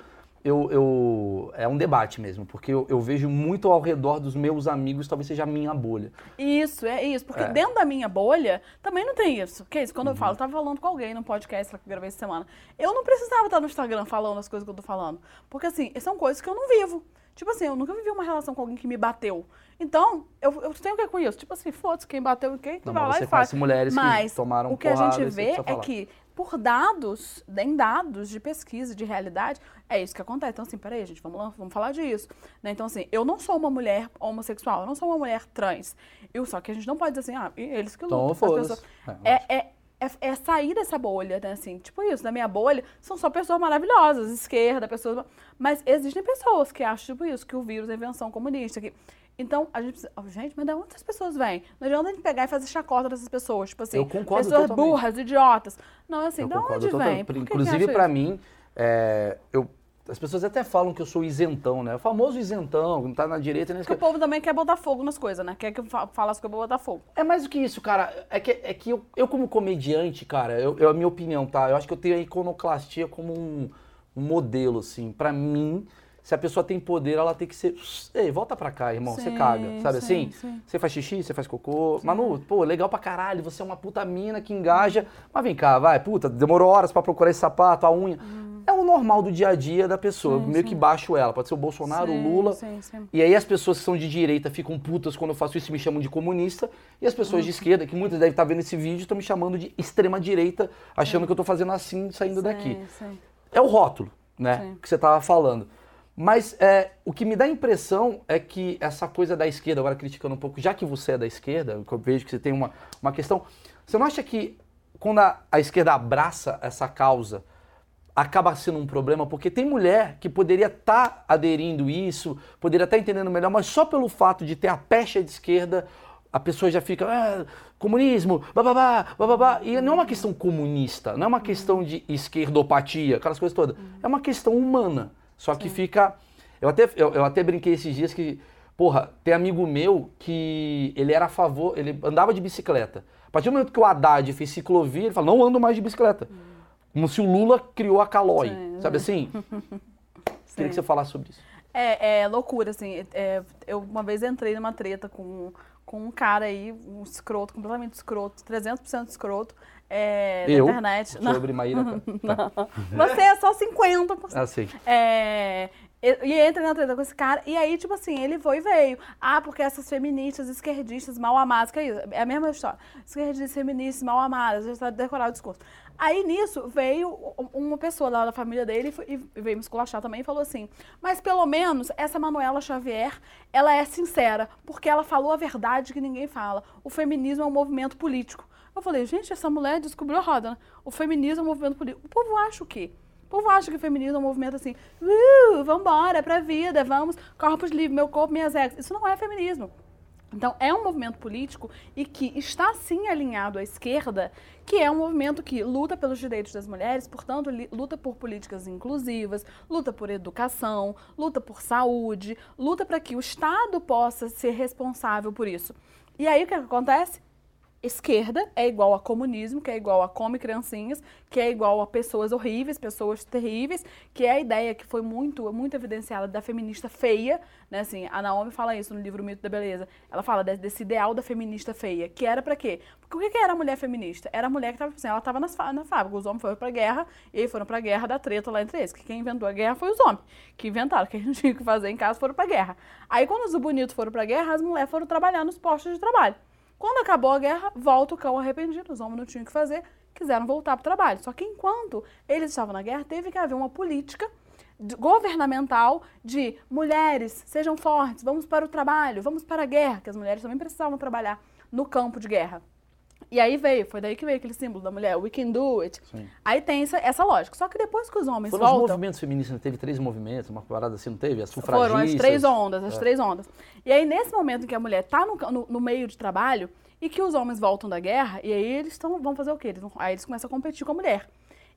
eu, eu- é um debate mesmo, porque eu, eu vejo muito ao redor dos meus amigos, talvez seja a minha bolha. Isso, é isso. Porque É. dentro da minha bolha também não tem isso. Que é isso? Quando eu Uhum. falo, eu tava falando com alguém no podcast que eu gravei essa semana. Eu não precisava estar no Instagram falando as coisas que eu tô falando. Porque assim, são coisas que eu não vivo. Tipo assim, eu nunca vivi uma relação com alguém que me bateu. Então, eu, eu tenho o que com isso? Tipo assim, foda-se quem bateu em quem, Não, vai mas lá você e faz. conhece mulheres que Mas tomaram o que a gente vê é que, por dados, em dados de pesquisa, de realidade, é isso que acontece. Então, assim, peraí, gente, vamos lá, vamos falar disso. Né? Então, assim, eu não sou uma mulher homossexual, eu não sou uma mulher trans. Eu, só que a gente não pode dizer assim, ah, e eles que Então, lutam. foda-se. pessoas- É, É, é, é, é sair dessa bolha, né? Assim, tipo isso, na minha bolha, são só pessoas maravilhosas, esquerda, pessoas. Mas existem pessoas que acham, tipo isso, que o vírus é invenção comunista. Que... Então, a gente precisa. oh, gente, mas de onde essas pessoas vêm? Não adianta a gente pegar e fazer chacota dessas pessoas. Tipo assim, Eu concordo pessoas totalmente. burras, idiotas. Não, é assim, Eu de concordo onde vem? Por que que Inclusive, isso? mim, é, eu, as pessoas até falam que eu sou isentão, né? O famoso isentão, que não tá na direita nem na Porque o esquerda. povo também quer botar fogo nas coisas, né? Quer que eu fa- fale as coisas pra botar fogo. É mais do que isso, cara. É que, é que eu, eu como comediante, cara, eu, eu- a minha opinião, tá? Eu acho que eu tenho a iconoclastia como um, um modelo, assim. Pra mim, se a pessoa tem poder, ela tem que ser... Ei, volta pra cá, irmão, você Sim, caga, sabe sim, assim? sim. Você faz xixi, você faz cocô. Manu, pô, legal pra caralho, você é uma puta mina que engaja. Mas vem cá, vai, puta, demorou horas pra procurar esse sapato, a unha. É o normal do dia a dia da pessoa, meio que baixo ela. Pode ser o Bolsonaro, o Lula. Sim, sim. E aí as pessoas que são de direita ficam putas quando eu faço isso e me chamam de comunista. E as pessoas de esquerda, que muitas devem estar vendo esse vídeo, estão me chamando de extrema direita, achando que eu tô fazendo assim, saindo daqui. É o rótulo, né? Sim. Que você tava falando. Mas é, o que me dá a impressão é que essa coisa da esquerda, agora criticando um pouco, já que você é da esquerda, que eu vejo que você tem uma, uma questão. Você não acha que quando a, a esquerda abraça essa causa, acaba sendo um problema? Porque tem mulher que poderia estar aderindo isso, poderia estar entendendo melhor, mas só pelo fato de ter a pecha de esquerda, a pessoa já fica, ah, comunismo, bababá, bababá. E não é uma questão comunista, não é uma questão de esquerdopatia, aquelas coisas todas. É uma questão humana. Só que fica. Eu até, eu, eu até brinquei esses dias que, porra, tem amigo meu que ele era a favor, ele andava de bicicleta. A partir do momento que o Haddad fez ciclovia, ele fala, não ando mais de bicicleta. Como se o Lula criou a Calói, Sim. sabe assim? Queria que você falasse sobre isso. É, é loucura, assim. é, eu uma vez entrei numa treta com, com um cara aí, um escroto, completamente escroto, 300% escroto, é, Eu? na internet. Não, Sobre Maíra. Tá. você é só 50%. Ah, sei. É, e e entra na treta com esse cara, e aí, tipo assim, ele foi e veio. Ah, porque essas feministas, esquerdistas, mal amadas, que é isso? É a mesma história. Esquerdistas, feministas, mal amadas, já está decorado o discurso. Aí nisso veio uma pessoa lá da família dele e veio me esculachar também e falou assim: Mas pelo menos essa Manuela Xavier, ela é sincera, porque ela falou a verdade que ninguém fala. O feminismo é um movimento político. Eu falei, gente, essa mulher descobriu a roda, né? O feminismo é um movimento político. O povo acha o quê? O povo acha que o feminismo é um movimento assim, uh, vambora, pra vida, vamos, corpos livres, meu corpo, minhas regras. Isso não é feminismo. Então, é um movimento político e que está sim alinhado à esquerda, que é um movimento que luta pelos direitos das mulheres, portanto, luta por políticas inclusivas, luta por educação, luta por saúde, luta para que o Estado possa ser responsável por isso. E aí o que, que acontece? Esquerda é igual a comunismo, que é igual a come criancinhas, que é igual a pessoas horríveis, pessoas terríveis, que é a ideia que foi muito, muito evidenciada da feminista feia, né? Assim, a Naomi fala isso no livro Mito da Beleza. Ela fala de- desse ideal da feminista feia, que era pra quê? Porque o que era a mulher feminista? Era a mulher que tava, assim, ela tava nas na fábrica, os homens foram pra guerra e aí foram pra guerra da treta lá entre eles, que quem inventou a guerra foi os homens, que inventaram, que eles não tinham o que fazer em casa, foram pra guerra. Aí quando os bonitos foram pra guerra, as mulheres foram trabalhar nos postos de trabalho. Quando acabou a guerra, volta o cão arrependido. Os homens não tinham o que fazer, quiseram voltar para o trabalho. Só que enquanto eles estavam na guerra, teve que haver uma política governamental de mulheres, sejam fortes, vamos para o trabalho, vamos para a guerra, que as mulheres também precisavam trabalhar no campo de guerra. E aí veio, foi daí que veio aquele símbolo da mulher, we can do it. Sim. Aí tem essa, essa lógica. Só que depois que os homens Foram os voltam... movimentos feministas, teve três movimentos, uma parada assim, não teve? As sufragistas. Foram as três ondas, as É. três ondas. E aí, nesse momento que a mulher está no, no- no meio de trabalho e que os homens voltam da guerra, e aí eles tão, vão fazer o quê? Eles vão- aí eles começam a competir com a mulher.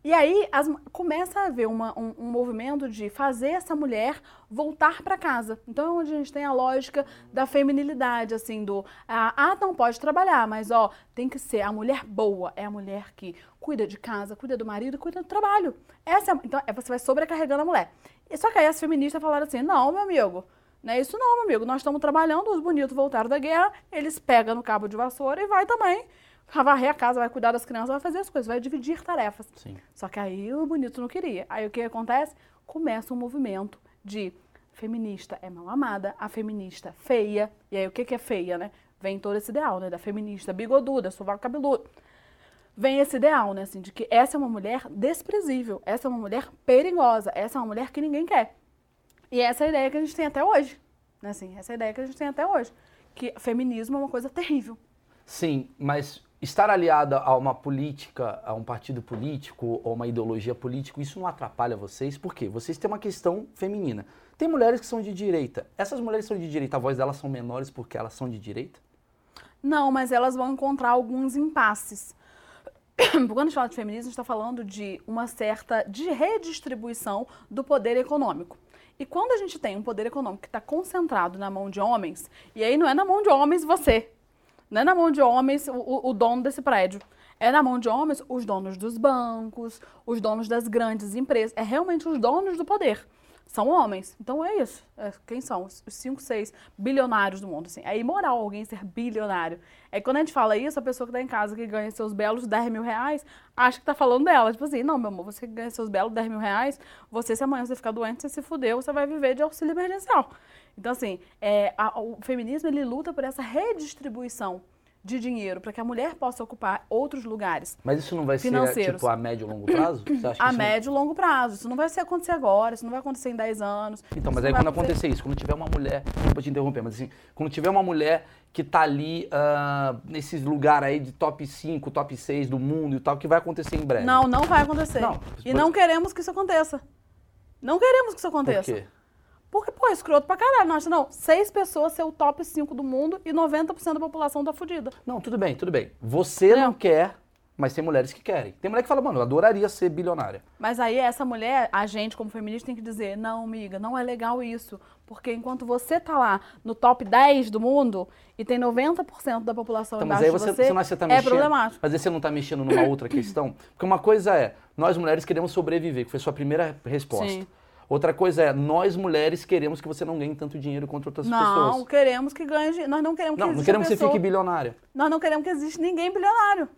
E aí as- começa a haver uma- um, um movimento de fazer essa mulher voltar para casa. Então é onde a gente tem a lógica da feminilidade, assim, do ah, ah, não pode trabalhar, mas ó, tem que ser a mulher boa, é a mulher que cuida de casa, cuida do marido, cuida do trabalho. Essa é- então é, você vai sobrecarregando a mulher. E só que aí as feministas falaram assim: não, meu amigo, não é isso não, meu amigo. Nós estamos trabalhando, os bonitos voltaram da guerra, eles pegam no cabo de vassoura e vai também. Vai varrer a casa, vai cuidar das crianças, vai fazer as coisas, vai dividir tarefas. Sim. Só que aí o bonito não queria. Aí o que acontece? Começa um movimento de feminista é mal amada, a feminista feia. E aí o que, que é feia, né? Vem todo esse ideal, né? Da feminista bigoduda, sovaco cabeludo. Vem esse ideal, né? Assim, de que essa é uma mulher desprezível, essa é uma mulher perigosa, essa é uma mulher que ninguém quer. E essa é a ideia que a gente tem até hoje. Né? Assim, essa é a ideia que a gente tem até hoje. Que feminismo é uma coisa terrível. Sim, mas estar aliada a uma política, a um partido político ou uma ideologia política, isso não atrapalha vocês? Por quê? Vocês têm uma questão feminina. Tem mulheres que são de direita. Essas mulheres são de direita, a voz delas são menores porque elas são de direita? Não, mas elas vão encontrar alguns impasses. Quando a gente fala de feminismo, a gente está falando de uma certa de redistribuição do poder econômico. E quando a gente tem um poder econômico que está concentrado na mão de homens, e aí não é na mão de homens você, não é na mão de homens o, o- dono desse prédio, é na mão de homens os donos dos bancos, os donos das grandes empresas, é realmente os donos do poder. São homens. Então é isso. É, quem são? Os 5, 6 bilionários do mundo. Assim. É imoral alguém ser bilionário. É quando a gente fala isso, a pessoa que está em casa que ganha seus belos 10 mil reais acha que está falando dela. Tipo assim, não, meu amor, você ganha seus belos 10 mil reais, você, se amanhã você ficar doente, você se fudeu, você vai viver de auxílio emergencial. Então, assim, é, a- o feminismo ele luta por essa redistribuição de dinheiro para que a mulher possa ocupar outros lugares. Mas isso não vai ser tipo a médio e longo prazo? Você acha que A isso não- médio e longo prazo. Isso não vai ser acontecer agora, isso não vai acontecer em 10 anos. Então, mas não aí quando acontecer isso, quando tiver uma mulher, desculpa te interromper, mas assim, quando tiver uma mulher que tá ali ah, nesses lugares aí de top 5, top 6 do mundo e tal, que vai acontecer em breve. Não, não vai acontecer. Não, e por- não queremos que isso aconteça. Não queremos que isso Por aconteça. quê? Porque, pô, é escroto pra caralho. Não, acha não. Seis pessoas ser o top 5 do mundo e 90% da população tá fudida. Não, tudo bem, tudo bem. Você É. não quer, mas tem mulheres que querem. Tem mulher que fala, mano, eu adoraria ser bilionária. Mas aí essa mulher, a gente como feminista tem que dizer, não, amiga, não é legal isso. Porque enquanto você tá lá no top 10 do mundo e tem 90% da população Então, mas aí você, você, você não você tá é mexendo. problemático. Mas aí você não tá mexendo numa outra questão? Porque uma coisa é, nós mulheres queremos sobreviver, que foi sua primeira resposta. Sim. Outra coisa é, nós mulheres queremos que você não ganhe tanto dinheiro quanto outras Não, pessoas. queremos que ganhe. Nós não queremos que Não, não queremos que você fique bilionária. Nós não queremos que exista ninguém bilionário.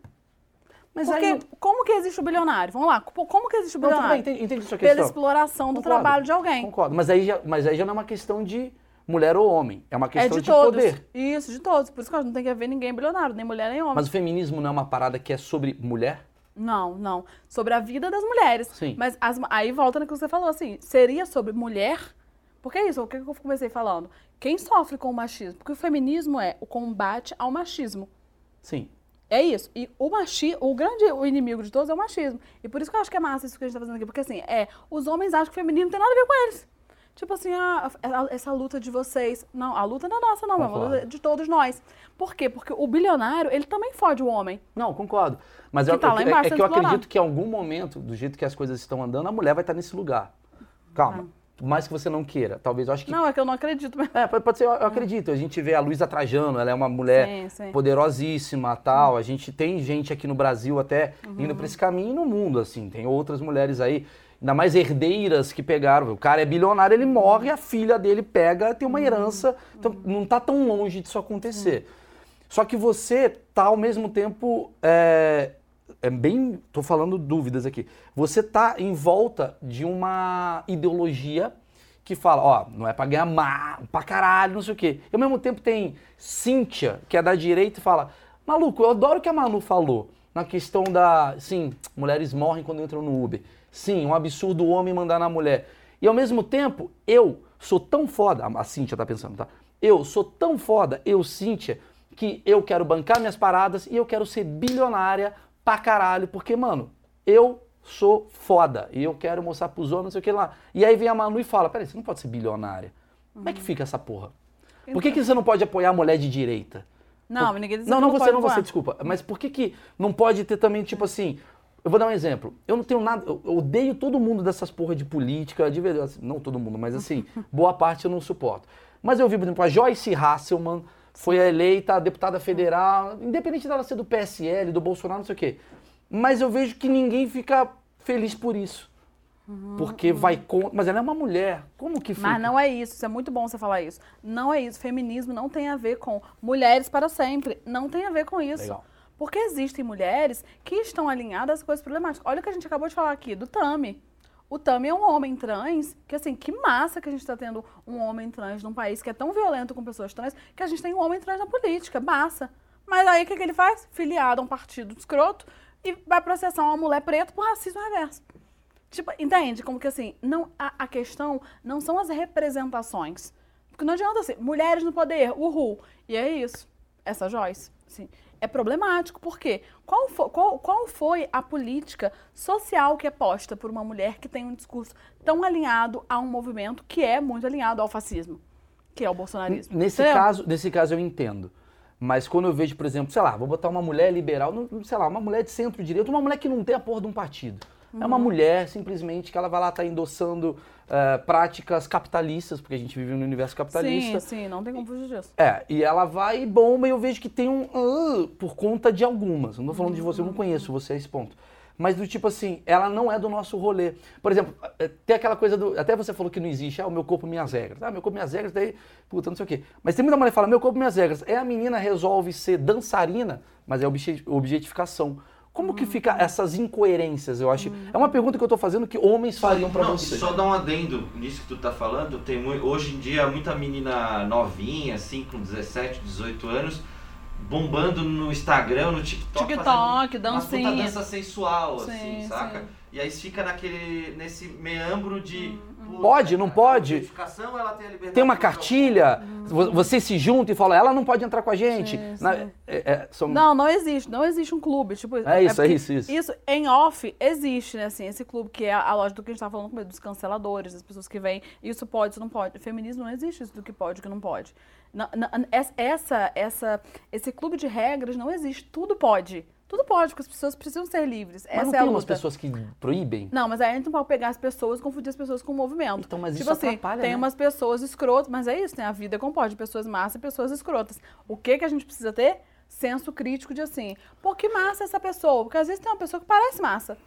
Mas Porque aí... como que existe o bilionário? Vamos lá, co- como que existe o Não, tudo bilionário? bem, entendi, entendi Pela exploração do Concordo, trabalho de alguém. Concordo, mas aí, já, mas aí já não é uma questão de mulher ou homem, é uma É questão de, de, todos. poder. Isso, de todos. Por isso que não tem que haver ninguém bilionário, nem mulher nem homem. Mas o feminismo não é uma parada que é sobre mulher? Não, não. Sobre a vida das mulheres. Sim. Mas as- aí volta no que você falou, assim, seria sobre mulher. Porque é isso, o que eu comecei falando? Quem sofre com o machismo? Porque o feminismo é o combate ao machismo. Sim. É isso. E o machi, o grande o inimigo de todos é o machismo. E por isso que eu acho que é massa isso que a gente tá fazendo aqui. Porque assim, é, os homens acham que o feminino não tem nada a ver com eles. Tipo assim, ah, essa luta de vocês. Não, a luta não é nossa, não, é uma Concordo. luta de todos nós. Por quê? Porque o bilionário, ele também fode o homem. Não, concordo. Mas Que eu, tá eu- lá é- embaixo é, que eu explorado. acredito que em algum momento, do jeito que as coisas estão andando, a mulher vai estar nesse lugar. Calma. Por mais que você não queira. Talvez eu acho que. Não, é que eu não acredito mesmo. É, pode, ser, eu, eu acredito. A gente vê a Luísa Trajano, ela é uma mulher Sim, sim. poderosíssima, tal. A gente tem gente aqui no Brasil até Uhum. indo pra esse caminho e no mundo, assim. Tem outras mulheres aí, ainda mais herdeiras que pegaram. O cara é bilionário, ele morre, a filha dele pega, tem uma herança. Então não tá tão longe disso acontecer. Só que você tá ao mesmo tempo. É, é bem. tô falando dúvidas aqui. Você tá em volta de uma ideologia que fala, ó, não é pra ganhar má, pra caralho, não sei o quê. E ao mesmo tempo tem Cíntia, que é da direita, e fala, maluco, eu adoro o que a Manu falou na questão da, sim, mulheres morrem quando entram no Uber. Sim, um absurdo o homem mandar na mulher. E ao mesmo tempo, eu sou tão foda, a Cíntia tá pensando, tá? Eu sou tão foda, eu, Cíntia, que eu quero bancar minhas paradas e eu quero ser bilionária pra caralho, porque, mano, eu sou foda e eu quero mostrar pros homens, não sei o que lá. E aí vem a Manu e fala, peraí, você não pode ser bilionária. Como é que fica essa porra? Por que, que você não pode apoiar a mulher de direita? Não, ninguém disse Não, não você, não você, voar. desculpa. Mas por que, que não pode ter também, tipo assim. Eu vou dar um exemplo. Eu não tenho nada. Eu odeio todo mundo dessas porra de política, de verdade. assim, Não todo mundo, mas assim, boa parte eu não suporto. Mas eu vi, por exemplo, a Joyce Hasselman foi eleita deputada federal, independente dela ser do PSL, do Bolsonaro, não sei o quê. Mas eu vejo que ninguém fica feliz por isso. Porque vai contra. Mas ela é uma mulher. Como que fica? Mas não é isso, isso é muito bom você falar isso. Não é isso. Feminismo não tem a ver com mulheres para sempre. Não tem a ver com isso. Legal. Porque existem mulheres que estão alinhadas a coisas problemáticas. Olha o que a gente acabou de falar aqui do Tami. O Tami é um homem trans, que assim, que massa que a gente está tendo um homem trans num país que é tão violento com pessoas trans, que a gente tem um homem trans na política, massa. Mas aí o que, que ele faz? Filiado a um partido escroto e vai processar uma mulher preta por racismo reverso. Tipo, entende? Como que assim, não, a, a questão não são as representações. Porque não adianta assim, mulheres no poder, uhul. E é isso. Essa Joyce, assim, é problemático. Por quê? Qual, qual, qual foi a política social que é posta por uma mulher que tem um discurso tão alinhado a um movimento que é muito alinhado ao fascismo? Que é o bolsonarismo. Nesse Entendeu? caso, nesse caso eu entendo. Mas quando eu vejo, por exemplo, sei lá, vou botar uma mulher liberal, não- sei lá, uma mulher de centro-direita, uma mulher que não tem a porra de um partido. É Uhum. uma mulher, simplesmente, que ela vai lá estar endossando eh, práticas capitalistas, porque a gente vive no universo capitalista. Sim, sim, não tem como fugir disso. É, e ela vai e bomba, e eu vejo que tem um. ah, por conta de algumas. Não tô falando de você, eu não conheço você a esse ponto. Mas do tipo assim, ela não é do nosso rolê. Por exemplo, eh, tem aquela coisa do. Até você falou que não existe, ah, o meu corpo, minhas regras. Ah, meu corpo, minhas regras, daí, puta, não sei o quê. Mas tem muita mulher que fala, meu corpo, minhas regras. É a menina resolve ser dançarina, mas é obje- objetificação. Como que fica essas incoerências, eu acho? É uma pergunta que eu tô fazendo que homens fariam pra Não, você. Só dar um adendo nisso que tu tá falando. Tem hoje em dia muita menina novinha, assim, com 17, 18 anos, bombando no Instagram, no TikTok. TikTok, dancinha. dança sensual, assim, Sim, saca? sim. E aí fica naquele, nesse meandro de. Pode, não pode? a identificação, ela tem a liberdade Tem uma cartilha, vo- você se junta e fala, ela não pode entrar com a gente. Sim, Na- sim. é- é, são- Não, não existe. Não existe um clube. Tipo, É isso, é isso, isso. Isso em off existe, né? Assim, esse clube que é a loja do que a gente tava falando, com dos canceladores, das pessoas que vêm. Isso pode, isso não pode. Feminismo não existe isso do que pode, o que não pode. Não- não- essa- essa, essa, esse clube de regras não existe. Tudo pode. Tudo pode, porque as pessoas precisam ser livres. Mas Essa não é tem umas pessoas que proíbem? Não, mas aí a gente não pode pegar as pessoas e confundir as pessoas com o movimento. Então, mas tipo isso assim, atrapalha, tem né? umas pessoas escrotas, mas é isso, tem a vida composta de pessoas massas e pessoas escrotas. O que que a gente precisa ter? Senso crítico de assim, pô, que massa essa pessoa? Porque às vezes tem uma pessoa que parece massa.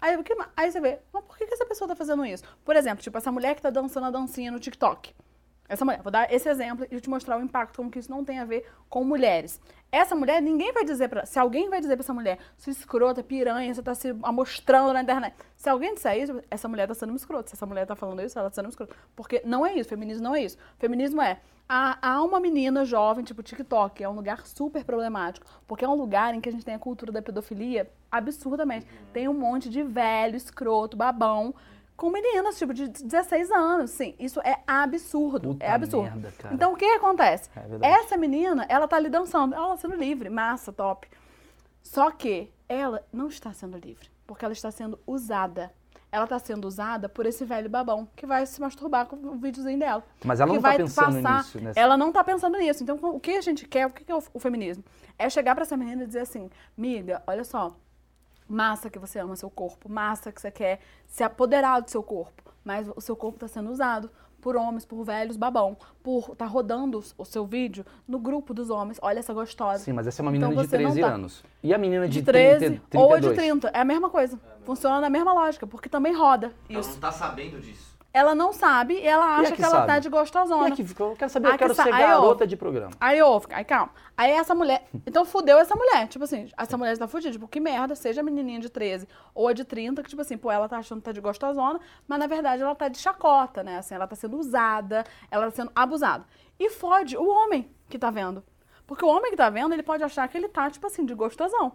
Aí, que aí você vê, mas por que, que essa pessoa tá fazendo isso? Por exemplo, tipo, essa mulher que tá dançando a dancinha no TikTok. Essa mulher, vou dar esse exemplo e te mostrar o impacto, como que isso não tem a ver com mulheres. Essa mulher, ninguém vai dizer pra. Se alguém vai dizer pra essa mulher, sua escrota, piranha, você tá se amostrando na internet. Se alguém disser isso, essa mulher tá sendo uma escrota. Se essa mulher tá falando isso, ela tá sendo uma escrota. Porque não é isso, feminismo não é isso. Feminismo é. Há, há uma menina jovem, tipo TikTok, é um lugar super problemático. Porque é um lugar em que a gente tem a cultura da pedofilia absurdamente. Tem um monte de velho, escroto, babão com meninas, tipo, de 16 anos, sim. Isso é absurdo. Puta é absurdo. merda, então, o que acontece? É. Essa menina, ela tá ali dançando, ela tá sendo livre, massa, top. Só que ela não está sendo livre, porque ela está sendo usada. Ela está sendo usada por esse velho babão que vai se masturbar com o videozinho dela. Mas ela não tá vai pensando passar- nisso, né? Ela não tá pensando nisso. Então, o que a gente quer, o que é o, o feminismo? É chegar pra essa menina e dizer assim, miga, olha só, massa que você ama seu corpo, massa que você quer se apoderar do seu corpo, mas o seu corpo está sendo usado por homens, por velhos babão, por tá rodando o seu vídeo no grupo dos homens. Olha essa gostosa. Sim, mas essa é uma menina Então de você não 13 tá- anos. E a menina de, de 13 30, ou a 32? de 30. É a mesma coisa. Funciona na mesma lógica, porque também roda Ela isso. não tá sabendo disso. Ela não sabe e ela E a acha que que, ela sabe? tá de E gostosona. aqui, ficou- eu quero saber, eu quero que ser ó. garota de programa. Aí eu, aí calma. Aí essa mulher. Então fudeu essa mulher. Tipo assim, essa mulher está fudida. Tipo, que merda, seja a menininha de 13 ou a de 30, que tipo assim, pô, ela tá achando que tá de gostosona, mas na verdade ela tá de chacota, né? Assim, ela tá sendo usada, ela tá sendo abusada. E fode o homem que tá vendo. Porque o homem que tá vendo, ele pode achar que ele tá, tipo assim, de gostosão.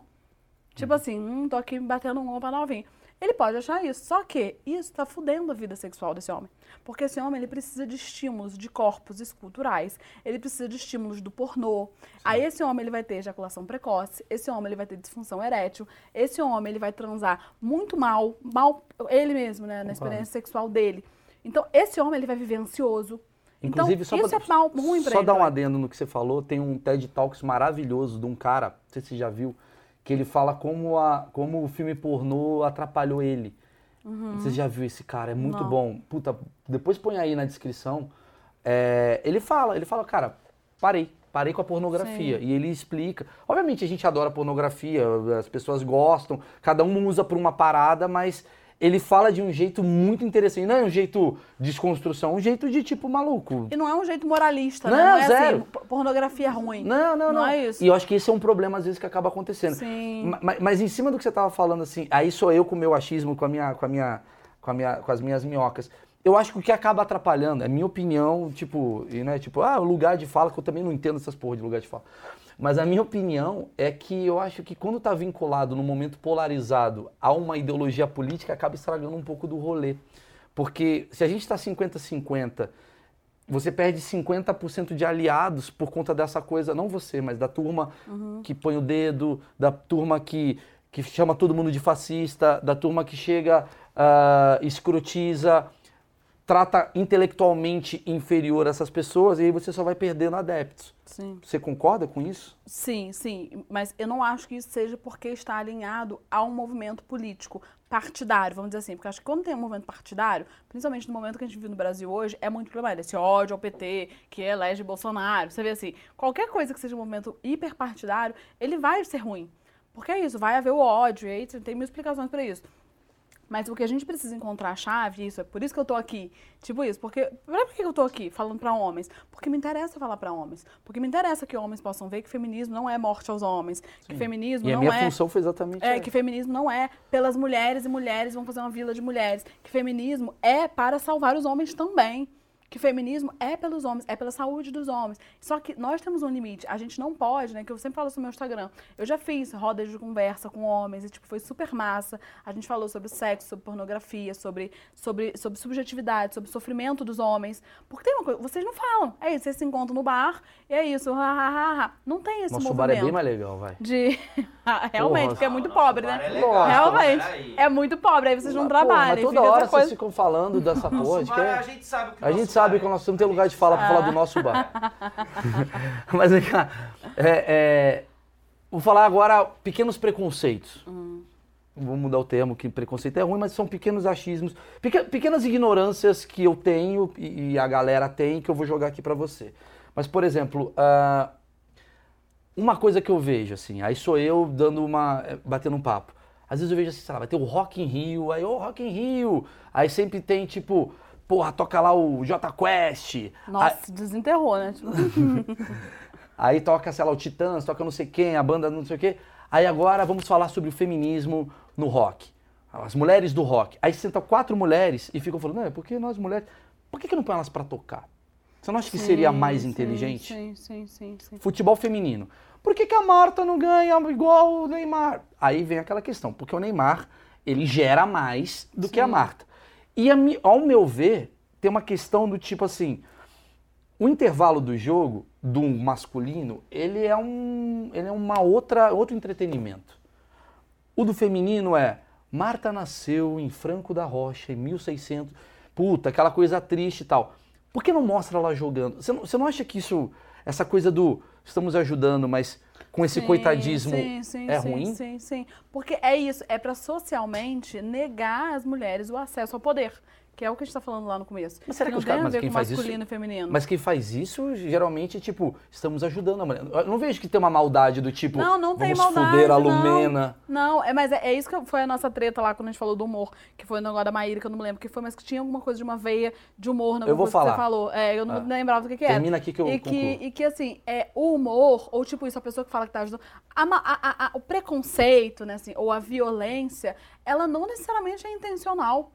Tipo assim, hum, tô aqui batendo um opa novinho. Ele pode achar isso. Só que isso tá fudendo a vida sexual desse homem. Porque esse homem, ele precisa de estímulos de corpos esculturais. Ele precisa de estímulos do pornô. Aí esse homem, ele vai ter ejaculação precoce. Esse homem, ele vai ter disfunção erétil. Esse homem, ele vai transar muito mal. Mal ele mesmo, né? Na experiência sexual dele. Então, esse homem, ele vai viver ansioso. Inclusive, então, só isso pra, é mal, ruim pra Só dar um adendo no que você falou, tem um TED Talks maravilhoso de um cara, não sei se você já viu, que ele fala como, a, como o filme pornô atrapalhou ele. Você já viu esse cara? É muito Uhum. Não. bom. Puta, depois põe aí na descrição. É, ele fala, ele fala, cara, parei. Parei com a pornografia. E ele explica. Obviamente a gente adora pornografia, as pessoas gostam, cada um usa por uma parada, mas ele fala de um jeito muito interessante. Não é um jeito de desconstrução, é um jeito de tipo maluco. E não é um jeito moralista, Não, né? Não é zero. assim, pornografia ruim. Não, não, não. Não é isso. E eu acho que esse é um problema, às vezes, que acaba acontecendo. Sim. Ma- ma- Mas, em cima do que você estava falando, assim, aí sou eu com o meu achismo, com, a minha, com, a minha, com, a minha, com as minhas minhocas. Eu acho que o que acaba atrapalhando, é minha opinião, tipo, e não é tipo, ah, o lugar de fala, que eu também não entendo essas porra de lugar de fala. Mas a minha opinião é que eu acho que quando está vinculado num momento polarizado a uma ideologia política, acaba estragando um pouco do rolê. Porque se a gente está 50-50 você perde 50% de aliados por conta dessa coisa, não você, mas da turma que põe o dedo, da turma que, que chama todo mundo de fascista, da turma que chega, ah, escrotiza, trata intelectualmente inferior essas pessoas e aí você só vai perdendo adeptos. Sim. Você concorda com isso? Sim, sim, mas eu não acho que isso seja porque está alinhado a um movimento político partidário, vamos dizer assim, porque acho que quando tem um movimento partidário, principalmente no momento que a gente vive no Brasil hoje, é muito problemático. Esse ódio ao PT, que elege Bolsonaro, você vê assim, qualquer coisa que seja um movimento hiperpartidário, ele vai ser ruim. Porque é isso, vai haver o ódio, e aí tem mil explicações para isso. Mas o que a gente precisa encontrar a chave, isso é por isso que eu tô aqui. Tipo isso, porque. Por que eu tô aqui falando pra homens? Porque me interessa falar pra homens. Porque me interessa que homens possam ver que feminismo não é morte aos homens. Que feminismo E a não minha é. função foi exatamente É, que feminismo não é pelas mulheres e mulheres vão fazer uma vila de mulheres. Que feminismo é para salvar os homens também. Que feminismo é pelos homens, é pela saúde dos homens. Só que nós temos um limite. A gente não pode, né? Que eu sempre falo isso no meu Instagram. Eu já fiz rodas de conversa com homens e, tipo, foi super massa. A gente falou sobre sexo, sobre pornografia, sobre, sobre, sobre subjetividade, sobre sofrimento dos homens. Porque tem uma coisa, vocês não falam. É isso, vocês se encontram no bar e é isso. Ha, ha, ha, ha. Não tem esse Nosso movimento. bar é bem mais legal, vai. De. Realmente, porque é muito Nosso pobre, né? é legal, Realmente. É muito pobre, aí vocês não Pô, trabalham. mas toda hora coisa. vocês ficam falando dessa porra. Nosso de bar, que é- a gente sabe que o A gente sabe que nós precisamos ter lugar de fala pra falar do nosso bar. Mas vem cá, é, é, vou falar agora pequenos preconceitos. Vou mudar o termo, que preconceito é ruim, mas são pequenos achismos, peque- pequenas ignorâncias que eu tenho e, e a galera tem que eu vou jogar aqui pra você. Mas, por exemplo, ah, uma coisa que eu vejo, assim, aí sou eu dando uma. eh, batendo um papo. Às vezes eu vejo assim, sei lá, vai ter o Rock in Rio, aí, ô, Rock in Rio. Aí sempre tem, tipo, porra, toca lá o J Quest. Nossa, desenterrou, né? Tipo, Aí toca, sei lá, o Titãs, toca não sei quem, a banda não sei o quê. Aí agora vamos falar sobre o feminismo no rock. As mulheres do rock. Aí sentam quatro mulheres e ficam falando, não, é porque nós mulheres. Por que, que não põe elas pra tocar? Você não acha que seria mais sim, inteligente? Sim, sim, sim, sim. Futebol feminino. Por que, que a Marta não ganha igual o Neymar? Aí vem aquela questão, porque o Neymar, ele gera mais do que a Marta. E ao meu ver, tem uma questão do tipo assim, o intervalo do jogo, do masculino, ele é um, ele é uma outra, outro entretenimento. O do feminino é Marta nasceu em Franco da Rocha em 1600. Puta, aquela coisa triste e tal. Por que não mostra ela jogando? Você não, você não acha que isso, essa coisa do estamos ajudando, mas com esse Sim, coitadismo sim, sim, é sim, ruim? Sim, sim. Porque é isso, é pra socialmente negar às mulheres o acesso ao poder. Que é o que a gente tá falando lá no começo. Mas será que que não os tem caras- mas quem faz isso- masculino e feminino. Mas quem faz isso, geralmente, tipo, estamos ajudando a mulher. Eu não vejo que tem uma maldade do tipo, Não, não tem vamos maldade. fuder a não. Lumena. Não, é, mas é, é isso que foi a nossa treta lá quando a gente falou do humor, que foi o negócio da Maíra, que eu não me lembro o que foi, mas que tinha alguma coisa de uma veia de humor na Eu vou coisa que falar. você falou. É, eu não Ah. lembrava do que, que era. Termina aqui que eu e que, e que, assim, é, o humor, ou tipo isso, a pessoa que fala que tá ajudando, a- a- a- o preconceito, né, assim, ou a violência, ela não necessariamente é intencional.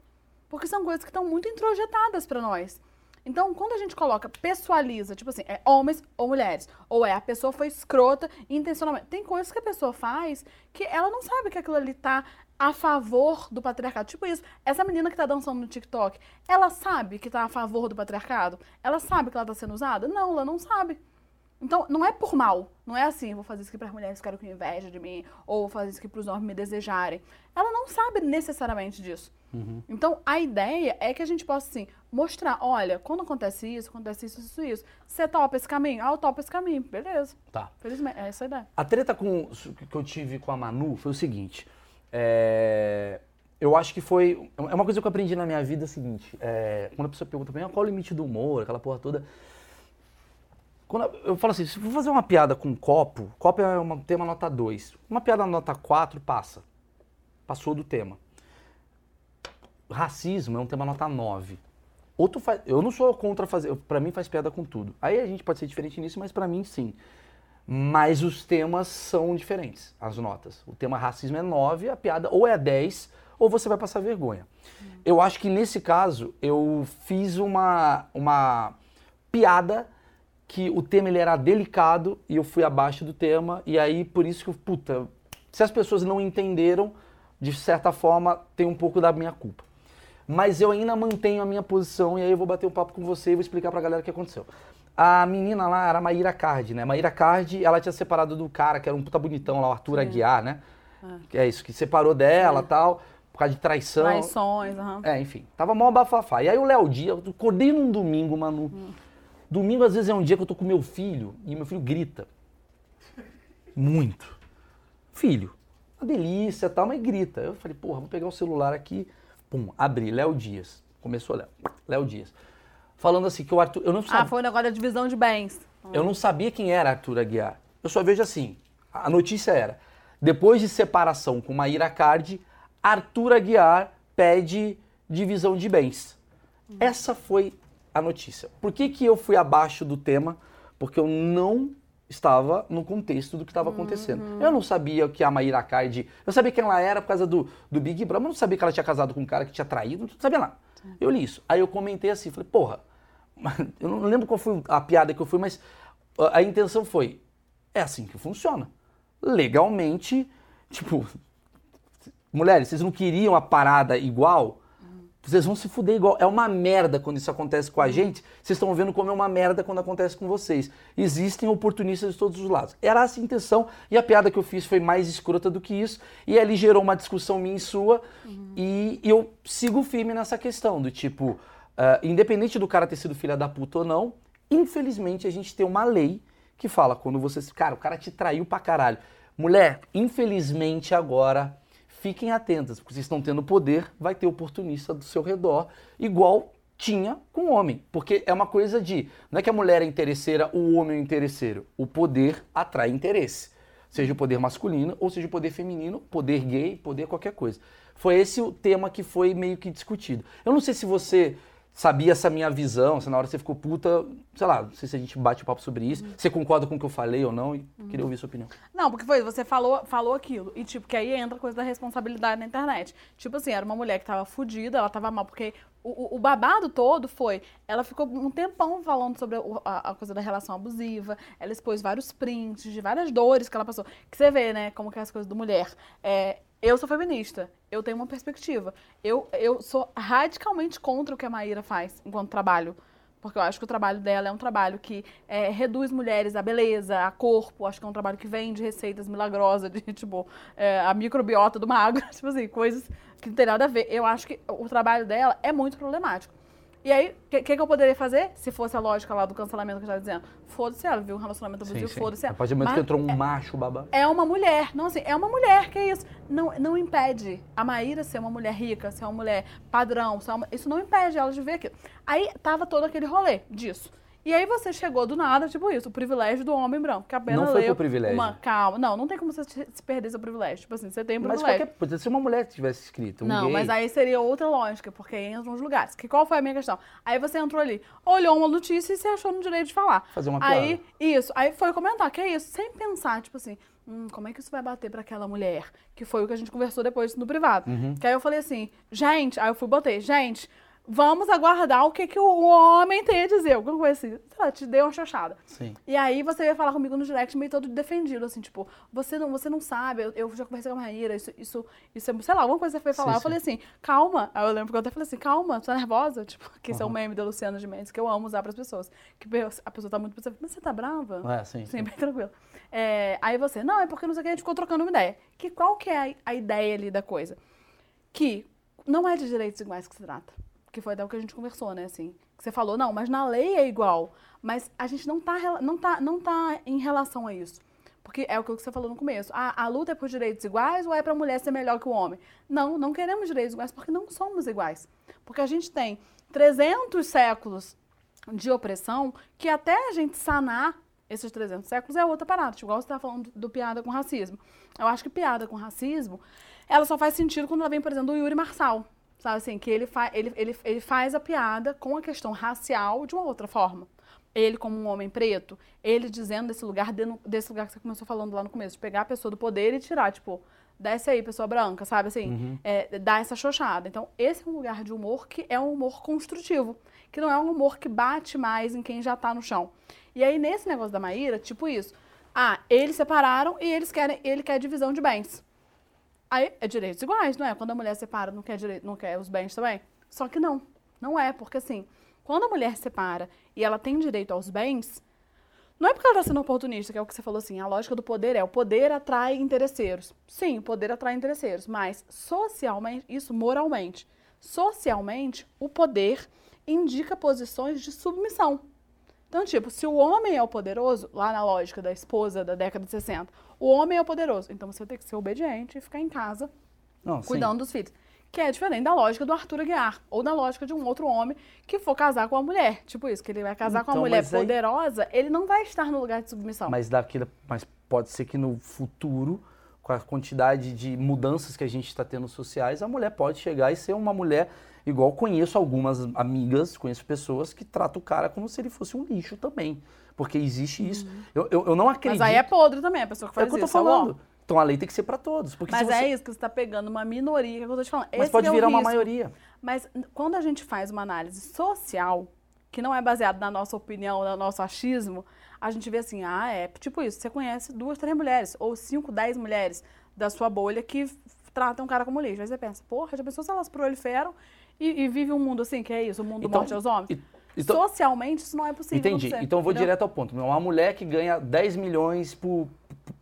Porque são coisas que estão muito introjetadas pra nós. Então, quando a gente coloca, pessoaliza, tipo assim, é homens ou mulheres, ou é a pessoa foi escrota intencionalmente. Tem coisas que a pessoa faz que ela não sabe que aquilo ali tá a favor do patriarcado. Tipo isso, essa menina que tá dançando no TikTok, ela sabe que tá a favor do patriarcado? Ela sabe que ela tá sendo usada? Não, ela não sabe. Então, não é por mal. Não é assim, vou fazer isso aqui para as mulheres ficarem com inveja de mim, ou vou fazer isso aqui para os homens me desejarem. Ela não sabe necessariamente disso. Então, a ideia é que a gente possa, assim, mostrar, olha, quando acontece isso, acontece isso, isso, isso. Você topa esse caminho? Ah, eu topo esse caminho. Beleza. Tá. Felizmente, é essa a ideia. A treta com, que eu tive com a Manu foi o seguinte. é, eu acho que foi. É uma coisa que eu aprendi na minha vida é o seguinte. é, quando a pessoa pergunta pra mim, "Ah, qual é o limite do humor, aquela porra toda. Quando eu, falo assim, se eu for fazer uma piada com um copo, copo é uma, tem uma nota 2. Uma piada nota 4 passa. Passou do tema. Racismo é um tema nota 9. Outro faz, eu não sou contra fazer, pra mim faz piada com tudo. Aí a gente pode ser diferente nisso, mas pra mim sim. Mas os temas são diferentes, as notas. O tema racismo é 9, a piada ou é 10, ou você vai passar vergonha. Eu acho que nesse caso eu fiz uma, uma piada que o tema ele era delicado e eu fui abaixo do tema, e aí por isso que, puta, se as pessoas não entenderam, de certa forma tem um pouco da minha culpa. Mas eu ainda mantenho a minha posição e aí eu vou bater um papo com você e vou explicar pra galera o que aconteceu. A menina lá era a Maíra Card, né? Maíra Card, ela tinha separado do cara, que era um puta bonitão lá, o Arthur Aguiar, né? Que é isso, que separou dela e tal, por causa de traição. Traições, aham. É, enfim, tava mó bafafá. E aí o Léo Dias, eu acordei num domingo, Manu. Domingo às vezes é um dia que eu tô com meu filho e meu filho grita. Muito. Filho, uma delícia e tal, mas grita. Eu falei, porra, vou pegar o celular aqui. Pum, abri, Léo Dias. Começou Léo. Léo Dias. Falando assim que o Arthur. Eu não Ah, sabia, foi o negócio da divisão de bens. eu não sabia quem era Arthur Aguiar. Eu só vejo assim. A notícia era: depois de separação com Maíra Cardi, Arthur Aguiar pede divisão de bens. Essa foi a notícia. Por que, que eu fui abaixo do tema? Porque eu não estava no contexto do que estava acontecendo. Eu não sabia que a Maíra Cardi. Eu sabia quem ela era por causa do, do Big Brother, mas não sabia que ela tinha casado com um cara que tinha traído, não sabia nada. Eu li isso. Aí eu comentei assim, falei, porra, eu não lembro qual foi a piada que eu fui, mas a a intenção foi: é assim que funciona. Legalmente, tipo, mulheres, vocês não queriam a parada igual? Vocês vão se fuder igual. É uma merda quando isso acontece com a gente. Vocês estão vendo como é uma merda quando acontece com vocês. Existem oportunistas de todos os lados. Era essa a intenção. E a piada que eu fiz foi mais escrota do que isso. E ali gerou uma discussão minha e sua. E, e eu sigo firme nessa questão do tipo, ah, independente do cara ter sido filha da puta ou não, infelizmente a gente tem uma lei que fala quando você. Cara, o cara te traiu pra caralho. Mulher, infelizmente agora fiquem atentas, porque vocês estão tendo poder, vai ter oportunista do seu redor, igual tinha com o homem. Porque é uma coisa de. Não é que a mulher é interesseira, o homem é interesseiro. O poder atrai interesse. Seja o poder masculino ou seja o poder feminino, poder gay, poder qualquer coisa. Foi esse o tema que foi meio que discutido. Eu não sei se você sabia essa minha visão, se na hora você ficou puta, sei lá, não sei se a gente bate o papo sobre isso, você concorda com o que eu falei ou não, e queria ouvir sua opinião. Não, porque foi, você falou, falou aquilo. E, tipo, que aí entra a coisa da responsabilidade na internet. Tipo assim, era uma mulher que tava fudida, ela tava mal, porque o, o- babado todo foi. Ela ficou um tempão falando sobre a, a coisa da relação abusiva. Ela expôs vários prints de várias dores que ela passou. Que você vê, né, como que é as coisas do mulher. É, eu sou feminista, eu tenho uma perspectiva. Eu, eu sou radicalmente contra o que a Maíra faz enquanto trabalho. Porque eu acho que o trabalho dela é um trabalho que é, reduz mulheres à beleza, a corpo. Acho que é um trabalho que vem de receitas milagrosas, de tipo, é, a microbiota do magro, tipo assim, coisas que não tem nada a ver. Eu acho que o trabalho dela é muito problemático. E aí, o que, que, que eu poderia fazer? Se fosse a lógica lá do cancelamento que eu estava dizendo. Foda-se ela, viu? Um relacionamento abusivo, foda-se ela. A partir do momento que entrou um macho babá. É uma mulher. Não, assim, é uma mulher, que é isso. Não, não impede a Maíra ser uma mulher rica, ser uma mulher padrão. Ser uma, isso não impede ela de ver aquilo. Aí tava todo aquele rolê disso. E aí você chegou do nada, tipo isso, o privilégio do homem branco, que apenas Não foi leu privilégio. uma calma. Não, não tem como você se perder seu privilégio. Tipo assim, você tem Mas privilégio. qualquer, podia ser uma mulher que tivesse escrito, um Não, gay. mas aí seria outra lógica, porque aí entram os lugares. Que qual foi a minha questão? Aí você entrou ali, olhou uma notícia e se achou no direito de falar. Fazer uma Aí, piada. isso. Aí foi comentar, que é isso, sem pensar, tipo assim, hum, como é que isso vai bater pra aquela mulher? Que foi o que a gente conversou depois no privado. Uhum. Que aí eu falei assim, gente, aí eu fui botei, gente, vamos aguardar o que, que o homem tem a dizer. Alguma coisa assim. Sei lá, te deu uma chochada. Sim. E aí você ia falar comigo no direct meio todo defendido, assim, tipo, você não, você não sabe, eu, eu já conversei com a Maíra, isso, isso, isso é, sei lá, alguma coisa você foi falar. Sim, eu sim. falei assim, calma. Aí eu lembro que eu até falei assim, calma, você tá nervosa? Tipo, que esse é o Uhum. meme da Luciana de Mendes, que eu amo usar pras pessoas. Que a pessoa tá muito pensando, mas você tá brava? É, sim. Sim, bem tranquilo. É, aí você, não, é porque não sei o que, a gente ficou trocando uma ideia. Que qual que é a, a ideia ali da coisa? Que não é de direitos iguais que se trata. Que foi até o que a gente conversou, né, assim. Que você falou, não, mas na lei é igual. Mas a gente não tá, não tá, não tá em relação a isso. Porque é o que você falou no começo. A, a luta é por direitos iguais ou é para a mulher ser melhor que o homem? Não, não queremos direitos iguais porque não somos iguais. Porque a gente tem 300 séculos de opressão que até a gente sanar esses 300 séculos é outra parada. Tipo, igual você estava falando do, do piada com racismo. Eu acho que piada com racismo, ela só faz sentido quando ela vem, por exemplo, do Yuri Marçal. Sabe assim, que ele, fa ele, ele, ele faz a piada com a questão racial de uma outra forma. Ele como um homem preto, ele dizendo desse lugar, desse lugar que você começou falando lá no começo, de pegar a pessoa do poder e tirar, tipo, desce aí, pessoa branca, sabe assim? É, dar essa xoxada. Então, esse é um lugar de humor que é um humor construtivo, que não é um humor que bate mais em quem já tá no chão. E aí, nesse negócio da Maíra, tipo isso. Ah, eles separaram e eles querem, ele quer divisão de bens. Aí é direitos iguais, não é? Quando a mulher separa, não quer, direito, não quer os bens também? Só que não, não é, porque assim, quando a mulher separa e ela tem direito aos bens, não é porque ela está sendo oportunista, que é o que você falou assim, a lógica do poder é o poder atrai interesseiros. Sim, o poder atrai interesseiros, mas socialmente, isso moralmente, socialmente, o poder indica posições de submissão. Então, tipo, se o homem é o poderoso, lá na lógica da esposa da década de 60, o homem é o poderoso, então você vai ter que ser obediente e ficar em casa Não, sim. cuidando dos filhos. Que é diferente da lógica do Arthur Aguiar, ou da lógica de um outro homem que for casar com a mulher. Tipo isso, que ele vai casar com Então, a mulher aí- poderosa, ele não vai estar no lugar de submissão. Mas, daquilo, mas pode ser que no futuro, com a quantidade de mudanças que a gente está tendo sociais, a mulher pode chegar e ser uma mulher igual conheço algumas amigas, conheço pessoas que tratam o cara como se ele fosse um lixo também. Porque existe isso. Eu, eu, eu não acredito. Uhum. Mas aí é podre também, a pessoa que É faz o que eu tô isso. é falando. homem. Então a lei tem que ser para todos. Porque Mas você... é isso que você está pegando uma minoria, que eu tô te falando. Mas Esse pode é virar uma maioria. Mas quando a gente faz uma análise social, que não é baseada na nossa opinião, no nosso achismo, a gente vê assim, ah, é tipo isso, você conhece duas, três mulheres, ou cinco, dez mulheres da sua bolha que tratam o cara como lixo. Aí você pensa, porra, já pensou se elas proliferam e, e vive um mundo assim, que é isso, o mundo Então, morte aos homens? e- então- Socialmente, isso não é possível. Entendi. Então eu vou entendeu? direto ao ponto. Uma mulher que ganha 10 milhões por.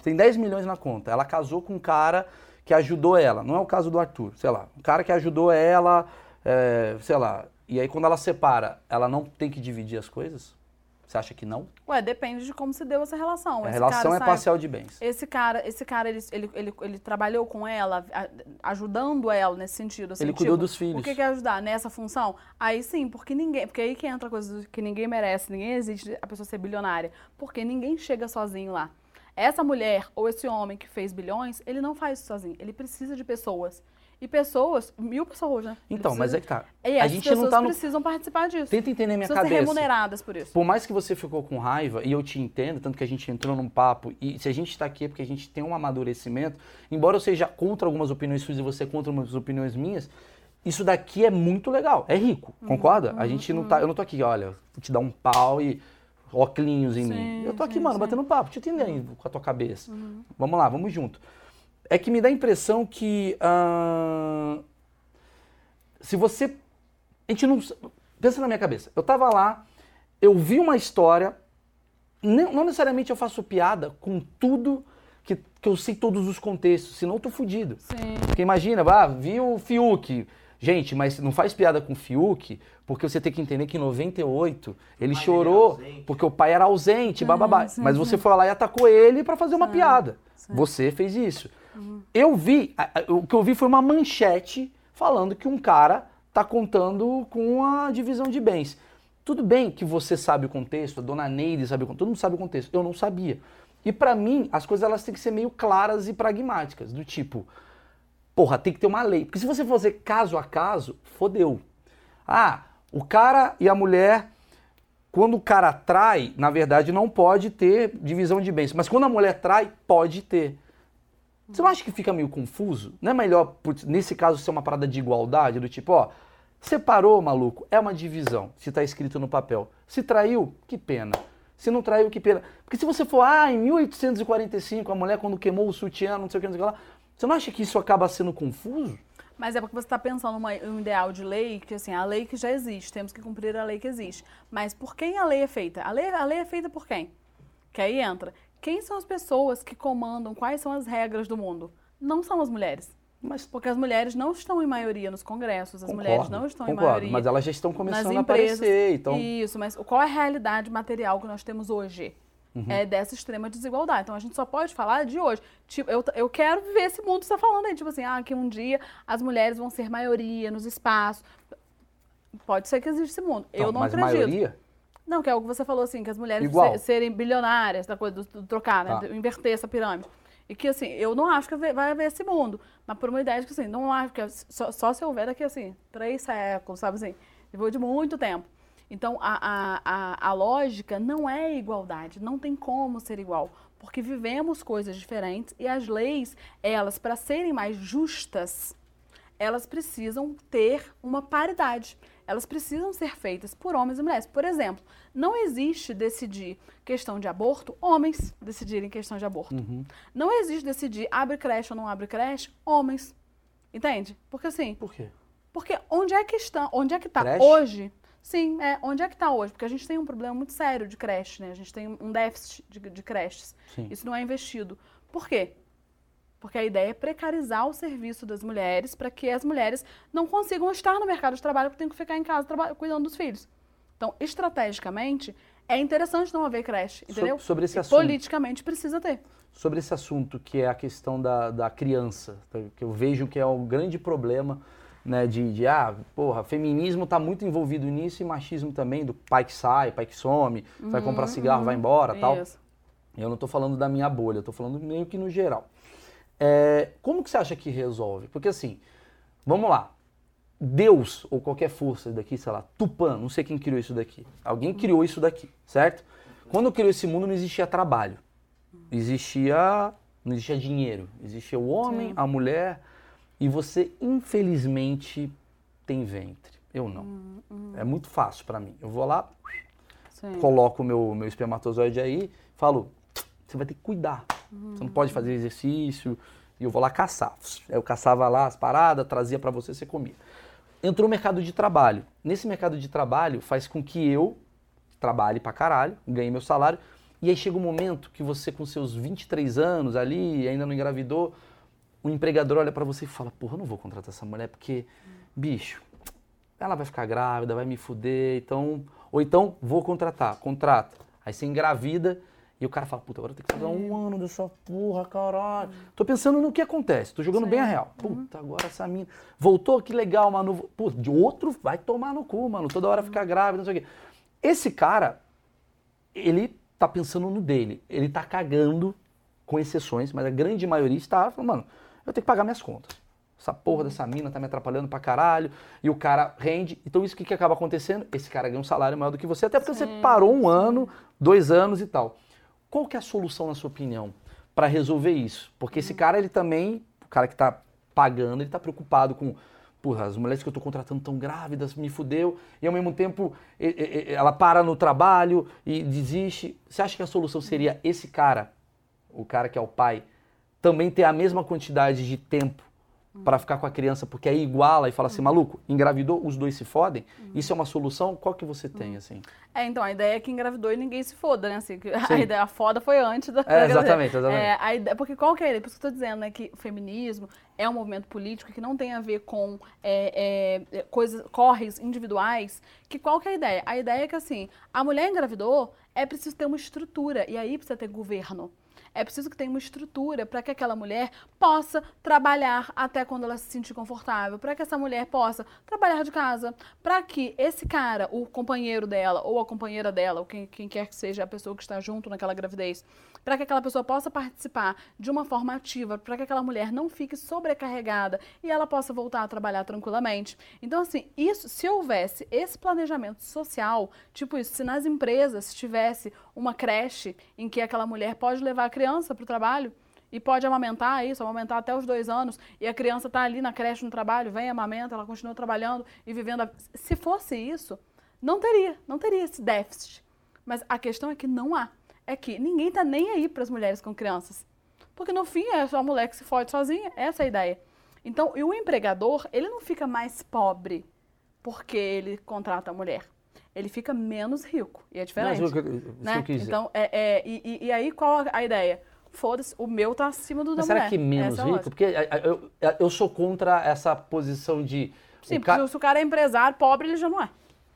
Tem 10 milhões na conta. Ela casou com um cara que ajudou ela. Não é o caso do Arthur, sei lá. Um cara que ajudou ela, é, sei lá. E aí quando ela separa, ela não tem que dividir as coisas? Você acha que não? Ué, depende de como se deu essa relação. A Esse relação cara é sai- parcial de bens. Esse cara, esse cara ele, ele, ele, ele trabalhou com ela, a- ajudando ela nesse sentido. Assim, Ele cuidou tipo, dos filhos. O que que é ajudar? Nessa função? Aí sim, porque ninguém. Porque aí que entra coisa do- que ninguém merece, ninguém existe a pessoa ser bilionária. Porque ninguém chega sozinho lá. Essa mulher ou esse homem que fez bilhões, ele não faz isso sozinho. Ele precisa de pessoas. E pessoas, mil pessoas, né? Então, mas é que tá. E A gente não tá no. precisam participar disso. Tenta entender a minha precisam ser cabeça. remuneradas por isso. Por mais que você ficou com raiva, e eu te entendo, tanto que a gente entrou num papo, e se a gente está aqui é porque a gente tem um amadurecimento, embora eu seja contra algumas opiniões suas e você contra algumas opiniões minhas, isso daqui é muito legal, é rico, Uhum, concorda? a gente não tá, eu não tô aqui, olha, vou te dar um pau e óculos em mim. Sim, Eu tô aqui, sim, mano, sim. batendo papo, te entendendo com a tua cabeça. Vamos lá, vamos junto. É que me dá a impressão que ah, se você a gente não. Pensa na minha cabeça. Eu tava lá, eu vi uma história, não não necessariamente eu faço piada com tudo que, que eu sei todos os contextos, senão eu tô fudido. Sim. Porque imagina, ah, vi o Fiuk. Gente, mas não faz piada com o Fiuk, porque você tem que entender que em 98 ele pai chorou porque o pai era ausente, bababá. Ah, sim, mas sim. você foi lá e atacou ele pra fazer uma Sim, piada. sim. Você fez isso. Eu vi, o que eu vi foi uma manchete falando que um cara tá contando com a divisão de bens. Tudo bem que você sabe o contexto, a dona Neide sabe o contexto, todo mundo sabe o contexto. Eu não sabia. E pra mim, as coisas elas têm que ser meio claras e pragmáticas, do tipo, porra, tem que ter uma lei. Porque se você fazer caso a caso, fodeu. Ah, o cara e a mulher, quando o cara trai, na verdade não pode ter divisão de bens. Mas quando a mulher trai, pode ter. Você não acha que fica meio confuso? Não é melhor, nesse caso, ser uma parada de igualdade, do tipo, ó, separou, maluco, é uma divisão, se tá escrito no papel. Se traiu, que pena. Se não traiu, que pena. Porque se você for, ah, em 1845, a mulher quando queimou o sutiã, não sei o que, não sei o que lá, você não acha que isso acaba sendo confuso? Mas é porque você está pensando em um ideal de lei, que assim, a lei que já existe, temos que cumprir a lei que existe. Mas por quem a lei é feita? A lei, a lei é feita por quem? Que aí entra. Quem são as pessoas que comandam quais são as regras do mundo? Não são as mulheres. Mas Porque as mulheres não estão em maioria nos congressos, as concordo, mulheres não estão em concordo, maioria Mas elas já estão começando a aparecer, então... Isso, mas qual é a realidade material que nós temos hoje? Uhum. É dessa extrema desigualdade. Então a gente só pode falar de hoje. Tipo, eu, eu quero viver esse mundo que você está falando aí. Tipo assim, ah, que um dia as mulheres vão ser maioria nos espaços. Pode ser que exista esse mundo. eu não mas acredito. maioria? Não, que é o que você falou assim, que as mulheres serem bilionárias, da coisa do, do trocar, né? Tá. inverter essa pirâmide. E que assim, eu não acho que vai vai haver esse mundo. Mas por uma ideia de que assim, não acho que é só, só se houver daqui assim, três séculos, sabe assim? Depois de muito tempo. Então a, a, a, a lógica não é igualdade, não tem como ser igual. Porque vivemos coisas diferentes e as leis, elas, para serem mais justas, elas precisam ter uma paridade. Elas precisam ser feitas por homens e mulheres. Por exemplo, não existe decidir questão de aborto, homens decidirem questão de aborto. Não existe decidir abre creche ou não abre creche, homens. Entende? Porque assim, Por quê? porque onde é que está, onde é que está hoje? Sim, é, onde é que está hoje? Porque a gente tem um problema muito sério de creche, né? A gente tem um déficit de, de creches. Sim. Isso não é investido. Por quê? Porque a ideia é precarizar o serviço das mulheres para que as mulheres não consigam estar no mercado de trabalho porque têm que ficar em casa cuidando dos filhos. Então, estrategicamente, é interessante não haver creche, So- entendeu? sobre esse E assunto. politicamente precisa ter. sobre esse assunto que é a questão da, da criança, tá? que eu vejo que é um grande problema, né, de, de ah, porra, feminismo tá muito envolvido nisso e machismo também, do pai que sai, pai que some, vai comprar cigarro, vai embora, tal. Isso. Eu não tô falando da minha bolha, eu tô falando meio que no geral. É, como que você acha que resolve? Porque assim, vamos lá, Deus ou qualquer força daqui, sei lá, Tupã, não sei quem criou isso daqui. Alguém criou isso daqui, certo? Quando criou esse mundo não existia trabalho. Existia, não existia dinheiro. Existia o homem, Sim. a mulher e você infelizmente tem ventre. Eu não. É muito fácil pra mim. Eu vou lá, Sim. coloco o meu, meu espermatozoide aí, falo, você vai ter que cuidar. Você não pode fazer exercício. E eu vou lá caçar. Eu caçava lá as paradas, trazia pra você, você comia. Entrou o mercado de trabalho. Nesse mercado de trabalho faz com que eu trabalhe pra caralho, ganhe meu salário. E aí chega um momento que você, com seus 23 anos ali, ainda não engravidou, o empregador olha pra você e fala: Porra, eu não vou contratar essa mulher porque, bicho, ela vai ficar grávida, vai me fuder, então. Ou então, vou contratar, contrata. Aí você engravida e o cara fala: Puta, agora tem que pagar um ano dessa porra, caralho. Tô pensando no que acontece, tô jogando Sim. bem a real. Puta, agora essa mina. Voltou, que legal, mano. Pô, de outro vai tomar no cu, mano. Toda hora ficar grávida, não sei o quê. Esse cara, ele tá pensando no dele. Ele tá cagando, com exceções, mas a grande maioria está falando, mano, eu tenho que pagar minhas contas. Essa porra dessa mina tá me atrapalhando pra caralho. E o cara rende. Então isso que, que acaba acontecendo? Esse cara ganha um salário maior do que você, até porque você Sim, parou um ano, dois anos e tal. Qual que é a solução, na sua opinião, pra resolver isso? Porque esse cara, ele também, o cara que tá pagando, ele tá preocupado com porra, as mulheres que eu tô contratando tão grávidas, me fudeu, e ao mesmo tempo ela para no trabalho e desiste. Você acha que a solução seria esse cara, o cara que é o pai, também ter a mesma quantidade de tempo pra ficar com a criança, porque aí iguala e fala assim, maluco, engravidou, os dois se fodem? Uhum. Isso é uma solução? Qual que você tem, assim? É, então, a ideia é que engravidou e ninguém se foda, né? Assim, a Sim. ideia a foda foi antes da. É, exatamente, exatamente. É, a ideia, porque qual que é a ideia? Por isso que eu tô dizendo, né? Que o feminismo é um movimento político que não tem a ver com é, é, coisas, corres individuais. Que qual que é a ideia? A ideia é que, assim, a mulher engravidou, é preciso ter uma estrutura. E aí precisa ter governo. É preciso que tenha uma estrutura para que aquela mulher possa trabalhar até quando ela se sentir confortável, para que essa mulher possa trabalhar de casa, para que esse cara, o companheiro dela, ou a companheira dela, ou quem, quem quer que seja a pessoa que está junto naquela gravidez, para que aquela pessoa possa participar de uma forma ativa, para que aquela mulher não fique sobrecarregada e ela possa voltar a trabalhar tranquilamente. Então, assim, isso, se houvesse esse planejamento social, tipo isso, se nas empresas tivesse uma creche em que aquela mulher pode levar a criança para o trabalho e pode amamentar isso, amamentar até os dois anos, e a criança está ali na creche no trabalho, vem, amamenta, ela continua trabalhando e vivendo. A... Se fosse isso, não teria, não teria esse déficit. Mas a questão é que não há. É que ninguém está nem aí para as mulheres com crianças. Porque no fim é só a mulher que se fode sozinha, essa é a ideia. Então, e o empregador, ele não fica mais pobre porque ele contrata a mulher. Ele fica menos rico. E é diferente. Mas o que- isso que né? eu quis dizer. Então, é, é, e, e- aí qual a, ideia? Foda-se, o meu tá acima do da Mas será mulher. que menos é rico? Porque a- a- eu, eu sou contra essa posição de... Sim, o ca- porque se o cara é empresário, pobre, ele já não é.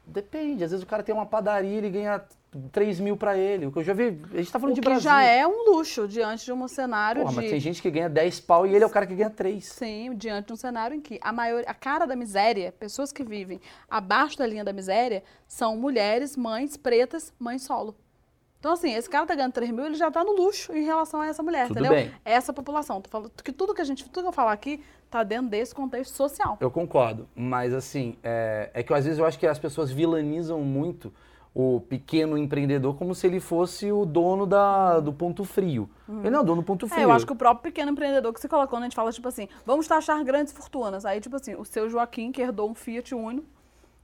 Depende, às vezes o cara tem uma padaria ele ganha 3 mil pra ele. O que eu já vi, a gente tá falando O de que Brasil. já é um luxo diante de um cenário Porra, de... mas tem gente que ganha 10 pau e ele é o cara que ganha 3. Sim, diante de um cenário em que a maior, a cara da miséria, pessoas que vivem abaixo da linha da miséria, são mulheres, mães pretas, mães solo. Então, assim, esse cara tá ganhando 3 mil, ele já tá no luxo em relação a essa mulher, Tudo entendeu? bem. Essa população. Tô falando que tudo que a gente, tudo que eu falar aqui tá dentro desse contexto social. Eu concordo, mas assim, é, é que às vezes eu acho que as pessoas vilanizam muito o pequeno empreendedor como se ele fosse o dono da, do ponto frio. Ele não é o dono do ponto frio. É, eu acho que o próprio pequeno empreendedor que se coloca quando a gente fala, tipo assim, vamos taxar grandes fortunas. Aí, tipo assim, o seu Joaquim, que herdou um Fiat Uno,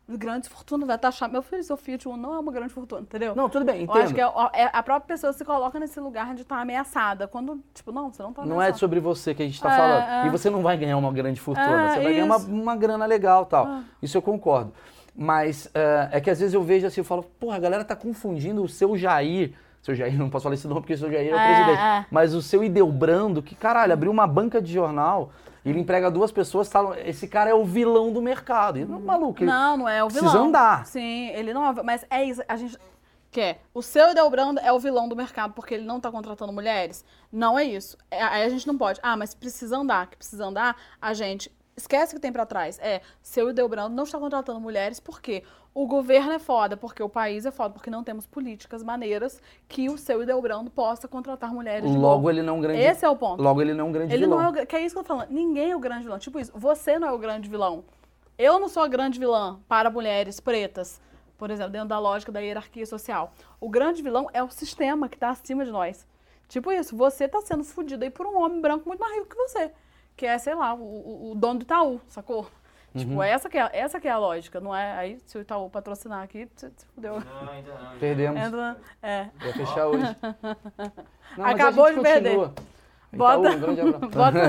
grandes fortunas, vai taxar. Meu filho, seu Fiat Uno não é uma grande fortuna, entendeu? Não, tudo bem, Eu entendo. acho que é, é- a própria pessoa se coloca nesse lugar de estar ameaçada. Quando, tipo, não, você não tá Não é ameaçada. sobre você que a gente está É, falando. é. E você não vai ganhar uma grande fortuna. É, você vai ganhar uma, isso. uma grana legal tal. Ah. Isso eu concordo. Mas é, é que às vezes eu vejo assim, eu falo, porra, a galera tá confundindo o seu Jair. Seu Jair, não posso falar esse nome porque o seu Jair é o É, presidente. é. Mas o seu Ideobrando, que caralho, abriu uma banca de jornal, ele emprega duas pessoas, tá, esse cara é o vilão do mercado. E não, maluco, ele- Não, não é o vilão. Precisa andar. Sim, ele não é. Mas é isso. A gente. quer. O seu Ideobrando é o vilão do mercado porque ele não tá contratando mulheres? Não é isso. É, aí a gente não pode. Ah, mas precisa andar. Que precisa andar, a gente. Esquece o que tem pra trás. É, seu Ideobrando não está contratando mulheres porque o governo é foda, porque o país é foda, porque não temos políticas maneiras que o seu Ideobrando possa contratar mulheres Logo ele não é um grande. Esse é o ponto. Logo ele não é um grande Ele vilão. não é o, que é isso que eu tô falando. Ninguém é o grande vilão. Tipo isso, você não é o grande vilão. Eu não sou a grande vilã para mulheres pretas, por exemplo, dentro da lógica da hierarquia social. O grande vilão é o sistema que está acima de nós. Tipo isso, você tá sendo fudido aí por um homem branco muito mais rico que você. Que é, sei lá, o, o- o dono do Itaú, sacou? Tipo, essa que, é, essa que é a lógica, não é? Aí, se o Itaú patrocinar aqui, você se fudeu. Não, ainda não. ainda Perdemos. Entra, é. Vai fechar hoje. Não, Acabou de perder. continua. Bota- Itaú, um grande abraço. bota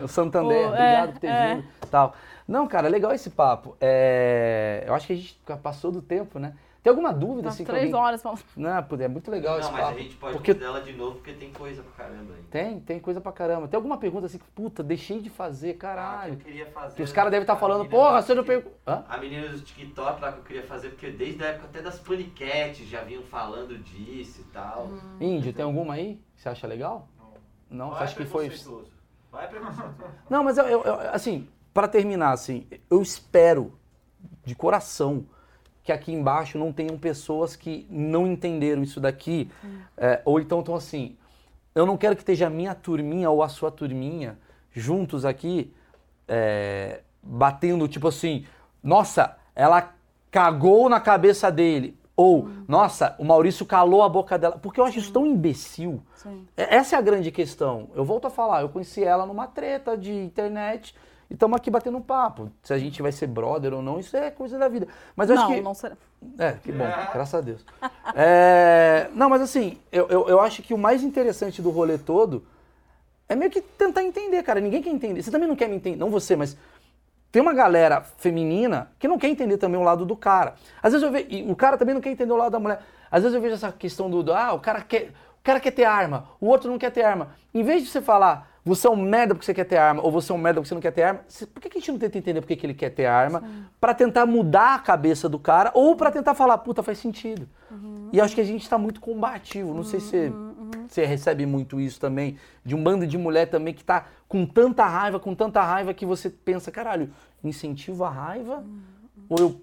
o Santander, o- obrigado é, por ter é. vindo. Tal. Não, cara, legal esse papo. É, Eu acho que a gente passou do tempo, né? Tem alguma dúvida? Umas assim, que três alguém- horas falando. Não, pô, é muito legal Não, esse mas a papo. gente pode Porque ela de novo porque tem coisa pra caramba aí. tem, tem coisa pra caramba. Tem alguma pergunta assim que, puta, deixei de fazer, Ah, que caralho. eu queria fazer. Que os caras devem estar a falando, porra, você não. Hã? A menina do TikTok lá que eu queria fazer, porque desde a época até das paniquetes já vinham falando disso e tal. Hum. Índio, tem alguma aí? que Você acha legal? Não, você Vai acha que foi. Vai preconceituoso. Não, mas eu, eu- eu- assim, para terminar, assim, eu espero de coração que aqui embaixo não tenham pessoas que não entenderam isso daqui, é, ou então estão assim, eu não quero que esteja a minha turminha ou a sua turminha juntos aqui, é, batendo tipo assim, nossa, ela cagou na cabeça dele, ou, nossa, o Maurício calou a boca dela, porque eu acho isso tão imbecil. Sim. É- Essa é a grande questão. Eu volto a falar, eu conheci ela numa treta de internet e estamos aqui batendo um papo. Se a gente vai ser brother ou não, isso é coisa da vida. Mas eu Não, acho que. não será. É, que bom, graças a Deus. É, não, mas assim, eu, eu, eu acho que o mais interessante do rolê todo é meio que tentar entender, cara. Ninguém quer entender. Você também não quer me entender, não você, mas tem uma galera feminina que não quer entender também o lado do cara. Às vezes eu vejo, e o cara também não quer entender o lado da mulher. Às vezes eu vejo essa questão do, do ah, o cara quer, o cara quer ter arma, o outro não quer ter arma. Em vez de você falar, você é um merda porque você quer ter arma, ou você é um merda porque você não quer ter arma, você, por que a gente não tenta entender por que, que ele quer ter arma? Pra tentar mudar a cabeça do cara, ou pra tentar falar, puta, faz sentido. E acho que a gente tá muito combativo. Não sei se você, você recebe muito isso também, de um bando de mulher também que tá com tanta raiva, com tanta raiva que você pensa, caralho, incentivo a raiva? Ou eu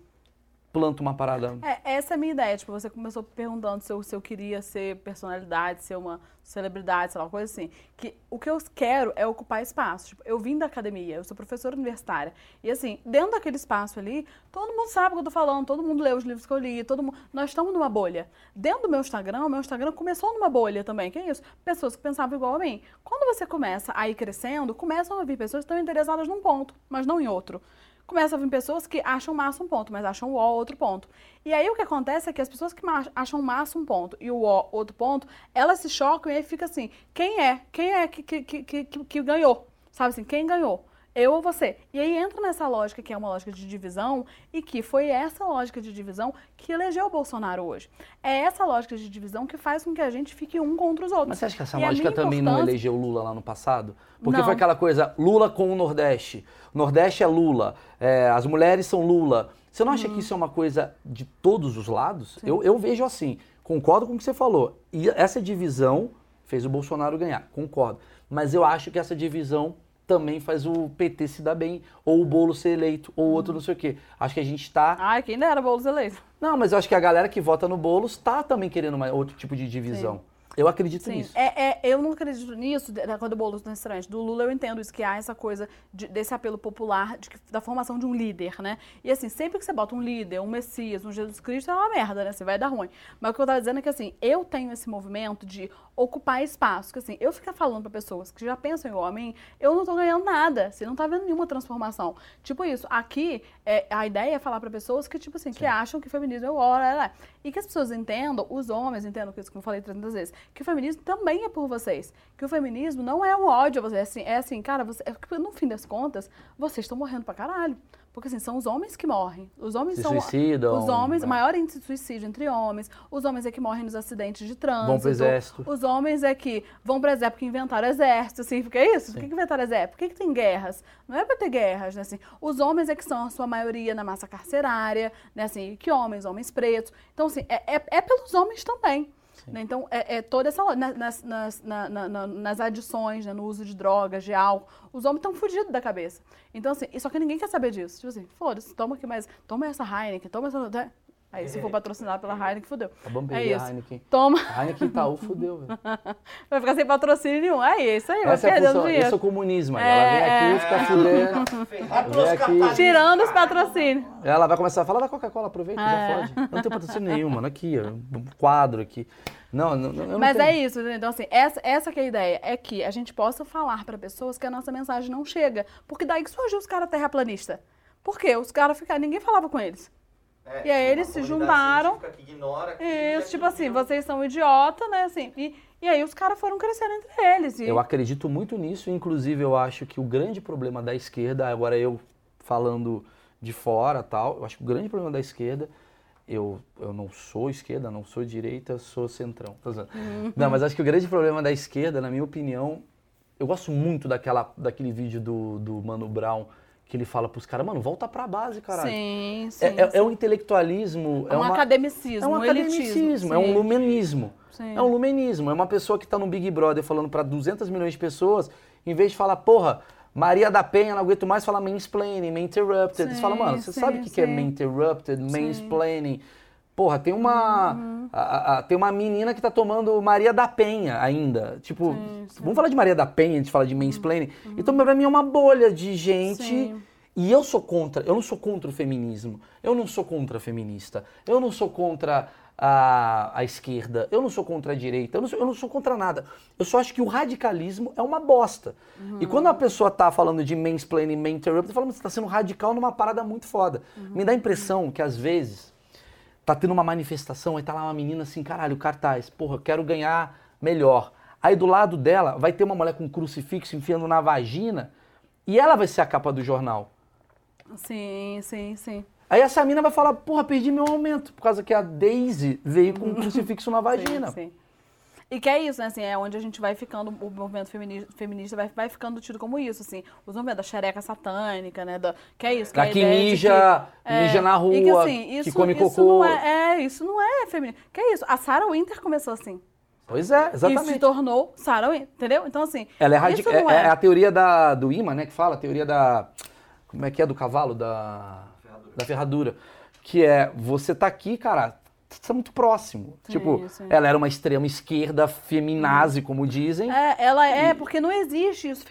planto uma parada? É, essa é a minha ideia. Tipo, você começou perguntando se eu, se eu queria ser personalidade, ser uma celebridade, sei lá, uma coisa assim. Que o que eu quero é ocupar espaço. Tipo, eu vim da academia, eu sou professora universitária. E assim, dentro daquele espaço ali, todo mundo sabe o que eu tô falando, todo mundo lê os livros que eu li, todo mundo. Nós estamos numa bolha. Dentro do meu Instagram, o meu Instagram começou numa bolha também. Que é isso? Pessoas que pensavam igual a mim. Quando você começa a ir crescendo, começam a vir pessoas que estão interessadas num ponto, mas não em outro começa a vir pessoas que acham massa um ponto, mas acham o outro ponto. E aí o que acontece é que as pessoas que acham massa um ponto e o ó outro ponto, elas se chocam e aí fica assim, quem é? Quem é que, que, que, que, que ganhou? Sabe assim, quem ganhou? Eu ou você? E aí entra nessa lógica que é uma lógica de divisão e que foi essa lógica de divisão que elegeu o Bolsonaro hoje. É essa lógica de divisão que faz com que a gente fique um contra os outros. Mas você acha que essa E lógica também não importância- elegeu o Lula lá no passado? Porque Não. foi aquela coisa, Lula com o Nordeste. Nordeste é Lula, é, as mulheres são Lula. Você não Uhum. acha que isso é uma coisa de todos os lados? Eu, eu vejo assim, concordo com o que você falou. E essa divisão fez o Bolsonaro ganhar, concordo. Mas eu acho que essa divisão também faz o PT se dar bem, ou o Bolo ser eleito, ou outro não sei o quê. Acho que a gente tá Ai, quem dera Boulos eleito. não, mas eu acho que a galera que vota no Boulos tá também querendo uma, outro tipo de divisão. Eu acredito Sim, nisso. é, é, eu não acredito nisso, da da coisa do Boulos no restaurante. Do Lula eu entendo isso, que há essa coisa de- desse apelo popular, de da formação de um líder, né? E assim, sempre que você bota um líder, um Messias, um Jesus Cristo, é uma merda, né? Você vai dar ruim. Mas o que eu tava dizendo é que assim, eu tenho esse movimento de ocupar espaço. Que assim, eu ficar falando pra pessoas que já pensam igual a mim, eu não tô ganhando nada. Você não tá vendo nenhuma transformação. Tipo isso, aqui, é, a ideia é falar pra pessoas que, tipo assim, que acham que feminismo é o hora, é, e que as pessoas entendam, os homens entendam, que isso que eu falei 300 vezes, que o feminismo também é por vocês. Que o feminismo não é um ódio a vocês. É assim, é assim cara, você, é no fim das contas, vocês estão morrendo pra caralho. Porque assim, são os homens que morrem. Os homens Se são. suicidam, Os homens, o maior índice de suicídio entre homens. Os homens é que morrem nos acidentes de trânsito. Vão pro exército. Os homens é que vão pro exército porque inventaram exército, assim, porque é isso? Por que, inventaram exército? Por que, que tem guerras? Não é pra ter guerras, né, assim. Os homens é que são a sua maioria na massa carcerária, né, assim, que homens, homens pretos. Então, assim, é, é, é pelos homens também. Né? Então, é, é toda essa... na- Nas, nas, na- na- na- nas adições, né, no uso de drogas, de álcool, os homens estão fudidos da cabeça. Então, assim, só que ninguém quer saber disso. Tipo assim, foda-se, toma aqui mais... Toma essa Heineken, toma essa... né? Aí, se for patrocinado pela Heineken, fudeu. Acabamos de É isso. Heineken. Toma. Heineken Itaú fudeu, velho. Vai ficar sem patrocínio nenhum. É isso aí, vai Essa é a perdendo função, esse é o comunismo. aí. É, Ela vem é. aqui, fica fudendo. Vem aqui. Tirando os patrocínios. Ela vai começar a falar da Coca-Cola, aproveita, já É. pode. Eu não tenho patrocínio nenhum, mano. Aqui, um quadro aqui. Não, não, não, eu não Mas tenho. é isso, entendeu? Então, assim, essa, essa que é a ideia. É que a gente possa falar para pessoas que a nossa mensagem não chega. Porque daí que surgiu os caras terraplanista. Por quê? Os caras ficaram... Ninguém falava com eles. É, E aí eles se juntaram. que ignora aquilo, Isso, e tipo assim, vocês são idiota, né? Assim, e, e aí os caras foram crescendo entre eles. E, Eu acredito muito nisso, inclusive eu acho que o grande problema da esquerda, agora eu falando de fora tal, eu acho que o grande problema da esquerda, eu, eu não sou esquerda, não sou direita, sou centrão. Zoando. Não, mas acho que o grande problema da esquerda, na minha opinião, eu gosto muito daquela, daquele vídeo do, do Mano Brown, que ele fala pros caras, mano, volta pra base, caralho. Sim, sim. É, é, sim. é um intelectualismo, É um uma- academicismo, é um academicismo, é um sim. lumenismo. Sim. É um lumenismo. É uma pessoa que está no Big Brother falando para 200 milhões de pessoas, em vez de falar, porra, Maria da Penha, não aguento mais falar mansplaining, main interrupted. Você Sim, fala, mano, você sim, sabe o que, que é sim. main interrupted, mansplaining? Porra, tem uma. Uhum. a- a- tem uma menina que tá tomando Maria da Penha ainda. Tipo, vamos falar de Maria da Penha, a gente fala de mansplaining. Então, pra mim, é uma bolha de gente. Sim. E eu sou contra, eu não sou contra o feminismo, eu não sou contra a feminista, eu não sou contra a, a esquerda, eu não sou contra a direita, eu não, sou, eu não sou contra nada. Eu só acho que o radicalismo é uma bosta. E quando a pessoa tá falando de mansplaining, main interrupt, eu falo, você tá sendo radical numa parada muito foda. Me dá a impressão que às vezes tá tendo uma manifestação, aí tá lá uma menina assim, caralho, cartaz, porra, eu quero ganhar melhor. Aí do lado dela vai ter uma mulher com um crucifixo enfiando na vagina e ela vai ser a capa do jornal. Sim, sim, sim. Aí essa mina vai falar, porra, perdi meu aumento, por causa que a Daisy veio com um crucifixo na vagina. Sim, sim. E que é isso, né? Assim, é onde a gente vai ficando, o movimento feminista, feminista vai, vai ficando tido como isso, assim. Os movimentos da xereca satânica, né? Da, que é isso. Que é Da a que ideia de mija, é, mija na rua, e que, assim, isso, que come isso cocô. Não é, é, isso não é feminino. Que é isso. A Sarah Winter começou assim. Pois é, Isso se exatamente. tornou Sarah Winter, entendeu? Então, assim. Ela é, isso radical. não É, é a teoria da, do imã, né? Que fala, a teoria da. Como é que é? Do cavalo? Da. Ferradura. Da ferradura. Que é, você tá aqui, cara, você tá muito próximo. Sim, tipo, sim. ela era uma extrema esquerda feminazi, como dizem. É, ela é, porque não existe isso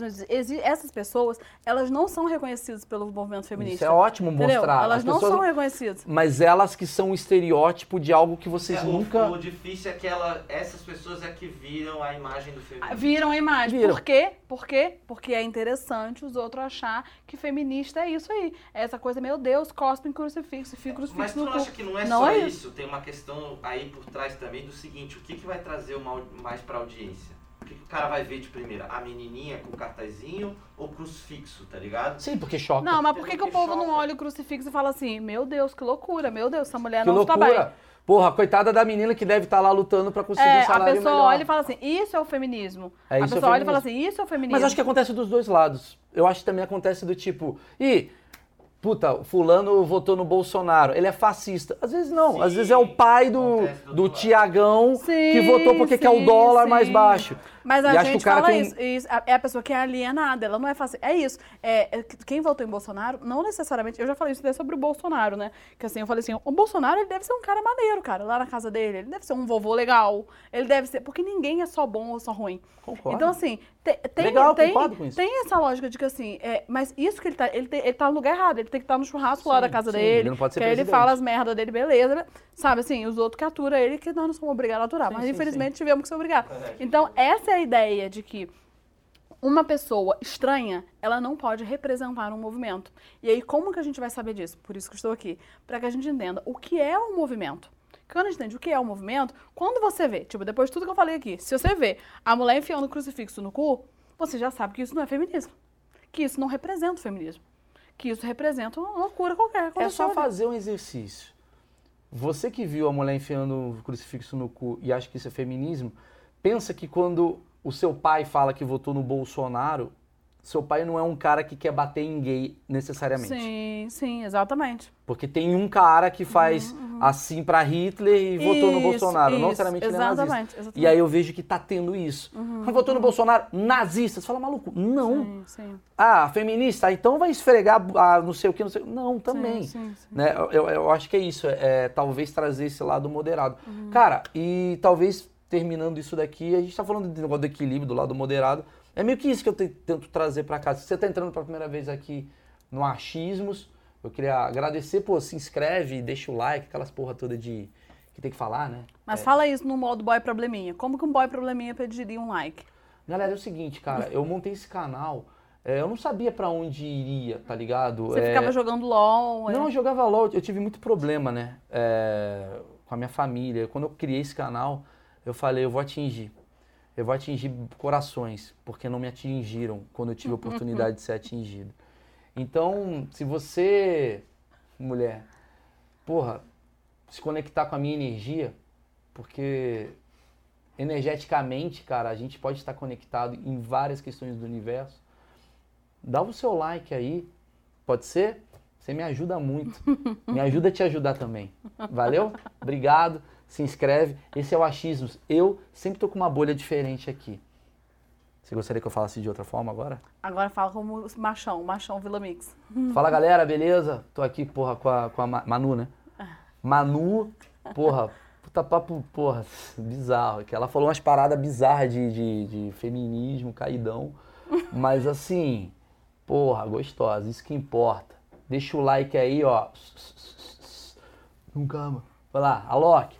não exi- exi- essas pessoas, elas não são reconhecidas pelo movimento feminista. Isso é ótimo entendeu? mostrar. Elas As não pessoas- são reconhecidas. Mas elas que são o estereótipo de algo que vocês É, o- nunca. O, difícil é que ela, essas pessoas é que viram a imagem do feminismo. Viram a imagem. Viram. Por quê? Por quê? Porque é interessante os outros achar que feminista é isso aí. É essa coisa, meu Deus, cospe em crucifixo, fica Mas crucifixo tu no não cu. acha que não é Não só é isso? Tem uma questão aí por trás também do seguinte, o que, que vai trazer uma, mais pra audiência? O que, que o cara vai ver de primeira? A menininha com o cartazinho ou crucifixo, tá ligado? Sim, porque choca. Não, mas por que, que o Que povo não choca. olha o crucifixo e fala assim, meu Deus, que loucura, meu Deus, essa mulher que não está bem. loucura. Porra, coitada da menina que deve estar lá lutando pra conseguir É, um a salário pessoa melhor. olha e fala assim, isso é o feminismo. É, a isso é pessoa olha e fala assim, isso é o feminismo. Mas acho que acontece dos dois lados. Eu acho que também acontece do tipo, ih, puta, fulano votou no Bolsonaro, ele é fascista. Às vezes não, Sim, às vezes é o pai do, do. Tiagão Sim, que votou porque quer o sim, dólar mais sim. baixo. Mas a E gente fala tem isso, isso, É a pessoa que é alienada, ela não é fácil. É isso. É, é que quem votou em Bolsonaro, não necessariamente. Eu já falei isso até sobre o Bolsonaro, né? Que assim, eu falei assim: o Bolsonaro ele deve ser um cara maneiro, cara, lá na casa dele. Ele deve ser um vovô legal. Ele deve ser. Porque ninguém é só bom ou só ruim. Concordo. Então, assim, te- tem, Legal, tem, tem essa lógica de que assim, é, mas isso que ele tá. Ele, tem- ele tá no lugar errado, ele tem que estar no churrasco lá Sim, da casa sim, dele. ele não pode ser que ele fala as merdas dele, beleza. Sabe assim, os outros que aturam ele, que nós não somos obrigados a aturar. Sim, mas sim, infelizmente tivemos que ser obrigados. Então, essa é a ideia de que uma pessoa estranha, ela não pode representar um movimento. E aí, como que a gente vai saber disso? Por isso que estou aqui. Para que a gente entenda o que é um movimento. Quando a gente entende o que é um movimento, quando você vê, tipo, depois de tudo que eu falei aqui, se você vê a mulher enfiando o crucifixo no cu, você já sabe que isso não é feminismo. Que isso não representa o feminismo. Que isso representa uma loucura qualquer. É só fazer um exercício. Você que viu a mulher enfiando o crucifixo no cu e acha que isso é feminismo, pensa que quando o seu pai fala que votou no Bolsonaro, seu pai não é um cara que quer bater em gay necessariamente. Sim, sim, exatamente. Porque tem um cara que faz assim pra Hitler e votou no Isso, Bolsonaro. não isso, necessariamente ele é nazista. exatamente. Uhum, E aí eu vejo que tá tendo isso. Mas votou no Bolsonaro, nazista. Você fala, maluco, não. Sim, sim. Ah, feminista, então vai esfregar a não sei o que, não sei Não, também. Sim. Né? Eu, eu- eu acho que é isso, é, é talvez trazer esse lado moderado. Uhum. Cara, e talvez terminando isso daqui, a gente tá falando do negócio do equilíbrio, do lado moderado. É meio que isso que eu te- tento trazer pra cá. Se você tá entrando pela primeira vez aqui no Achismos, eu queria agradecer, pô, se inscreve, deixa o like, aquelas porra toda de que tem que falar, né? Mas fala isso no modo boy probleminha. Como que um boy probleminha pediria um like? Galera, é o seguinte, cara, eu montei esse canal, é, eu não sabia pra onde iria, tá ligado? Você É, ficava jogando LOL. é? Não, eu jogava LOL, eu tive muito problema, né? é, com a minha família. Quando eu criei esse canal, eu falei, eu vou atingir. Eu vou atingir corações, porque não me atingiram quando eu tive a oportunidade de ser atingido. Então, se você, mulher, porra, se conectar com a minha energia, porque energeticamente, cara, a gente pode estar conectado em várias questões do universo. Dá o seu like aí, pode ser? Você me ajuda muito. Me ajuda a te ajudar também. Valeu? Obrigado. Se inscreve. Esse é o Achismos. Eu sempre tô com uma bolha diferente aqui. Você gostaria que eu falasse de outra forma agora? Agora fala como machão, machão Vila Mix. Fala galera, beleza? Tô aqui, porra, com a, com a Ma- Manu, né? Manu, porra, puta papo, porra, bizarro. Que ela falou umas paradas bizarras de, de, de feminismo, caidão. Mas assim, porra, gostosa, isso que importa. Deixa o like aí, ó. Nunca ama. Vai lá, Alok.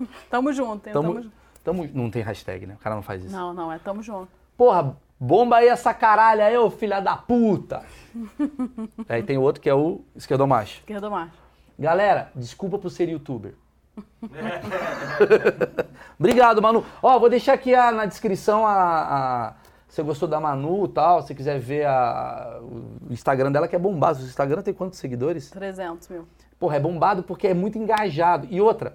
Tamo junto, hein? Tamo, Tamo, junto. tamo, não tem hashtag, né? O cara não faz isso. Não, não, é tamo junto. Porra, bomba aí essa caralha aí, ô filha da puta. aí tem outro que é o esquerdomacho. Esquerda macho. Galera, desculpa por ser youtuber. Obrigado, Manu. Ó, vou deixar aqui a- na descrição a, a- Se você gostou da Manu e tal, se quiser ver a- o Instagram dela, que é bombado. O Instagram tem quantos seguidores? 300 mil. Porra, é bombado porque é muito engajado. E outra,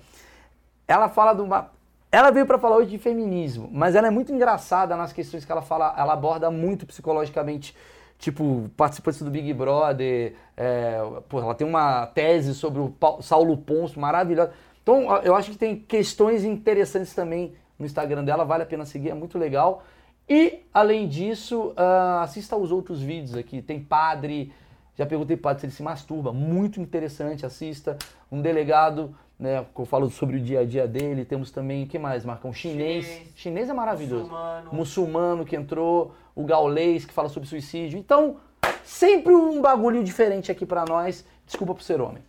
ela fala de uma. Ela veio pra falar hoje de feminismo, mas ela é muito engraçada nas questões que ela fala. Ela aborda muito psicologicamente. Tipo, participantes do Big Brother. É, porra, ela tem uma tese sobre o Pau- Saulo Ponço maravilhosa. Então, eu acho que tem questões interessantes também no Instagram dela, vale a pena seguir, é muito legal. E, além disso, ah, assista aos outros vídeos aqui. Tem padre, já perguntei padre se ele se masturba, muito interessante, assista. Um delegado, né, eu falo sobre o dia a dia dele. Temos também, o que mais, Marcão? Chinês. Chinês. Chinês é maravilhoso. Muçulmano. Muçulmano que entrou, o gaulês que fala sobre suicídio. Então, sempre um bagulho diferente aqui pra nós. Desculpa por ser homem.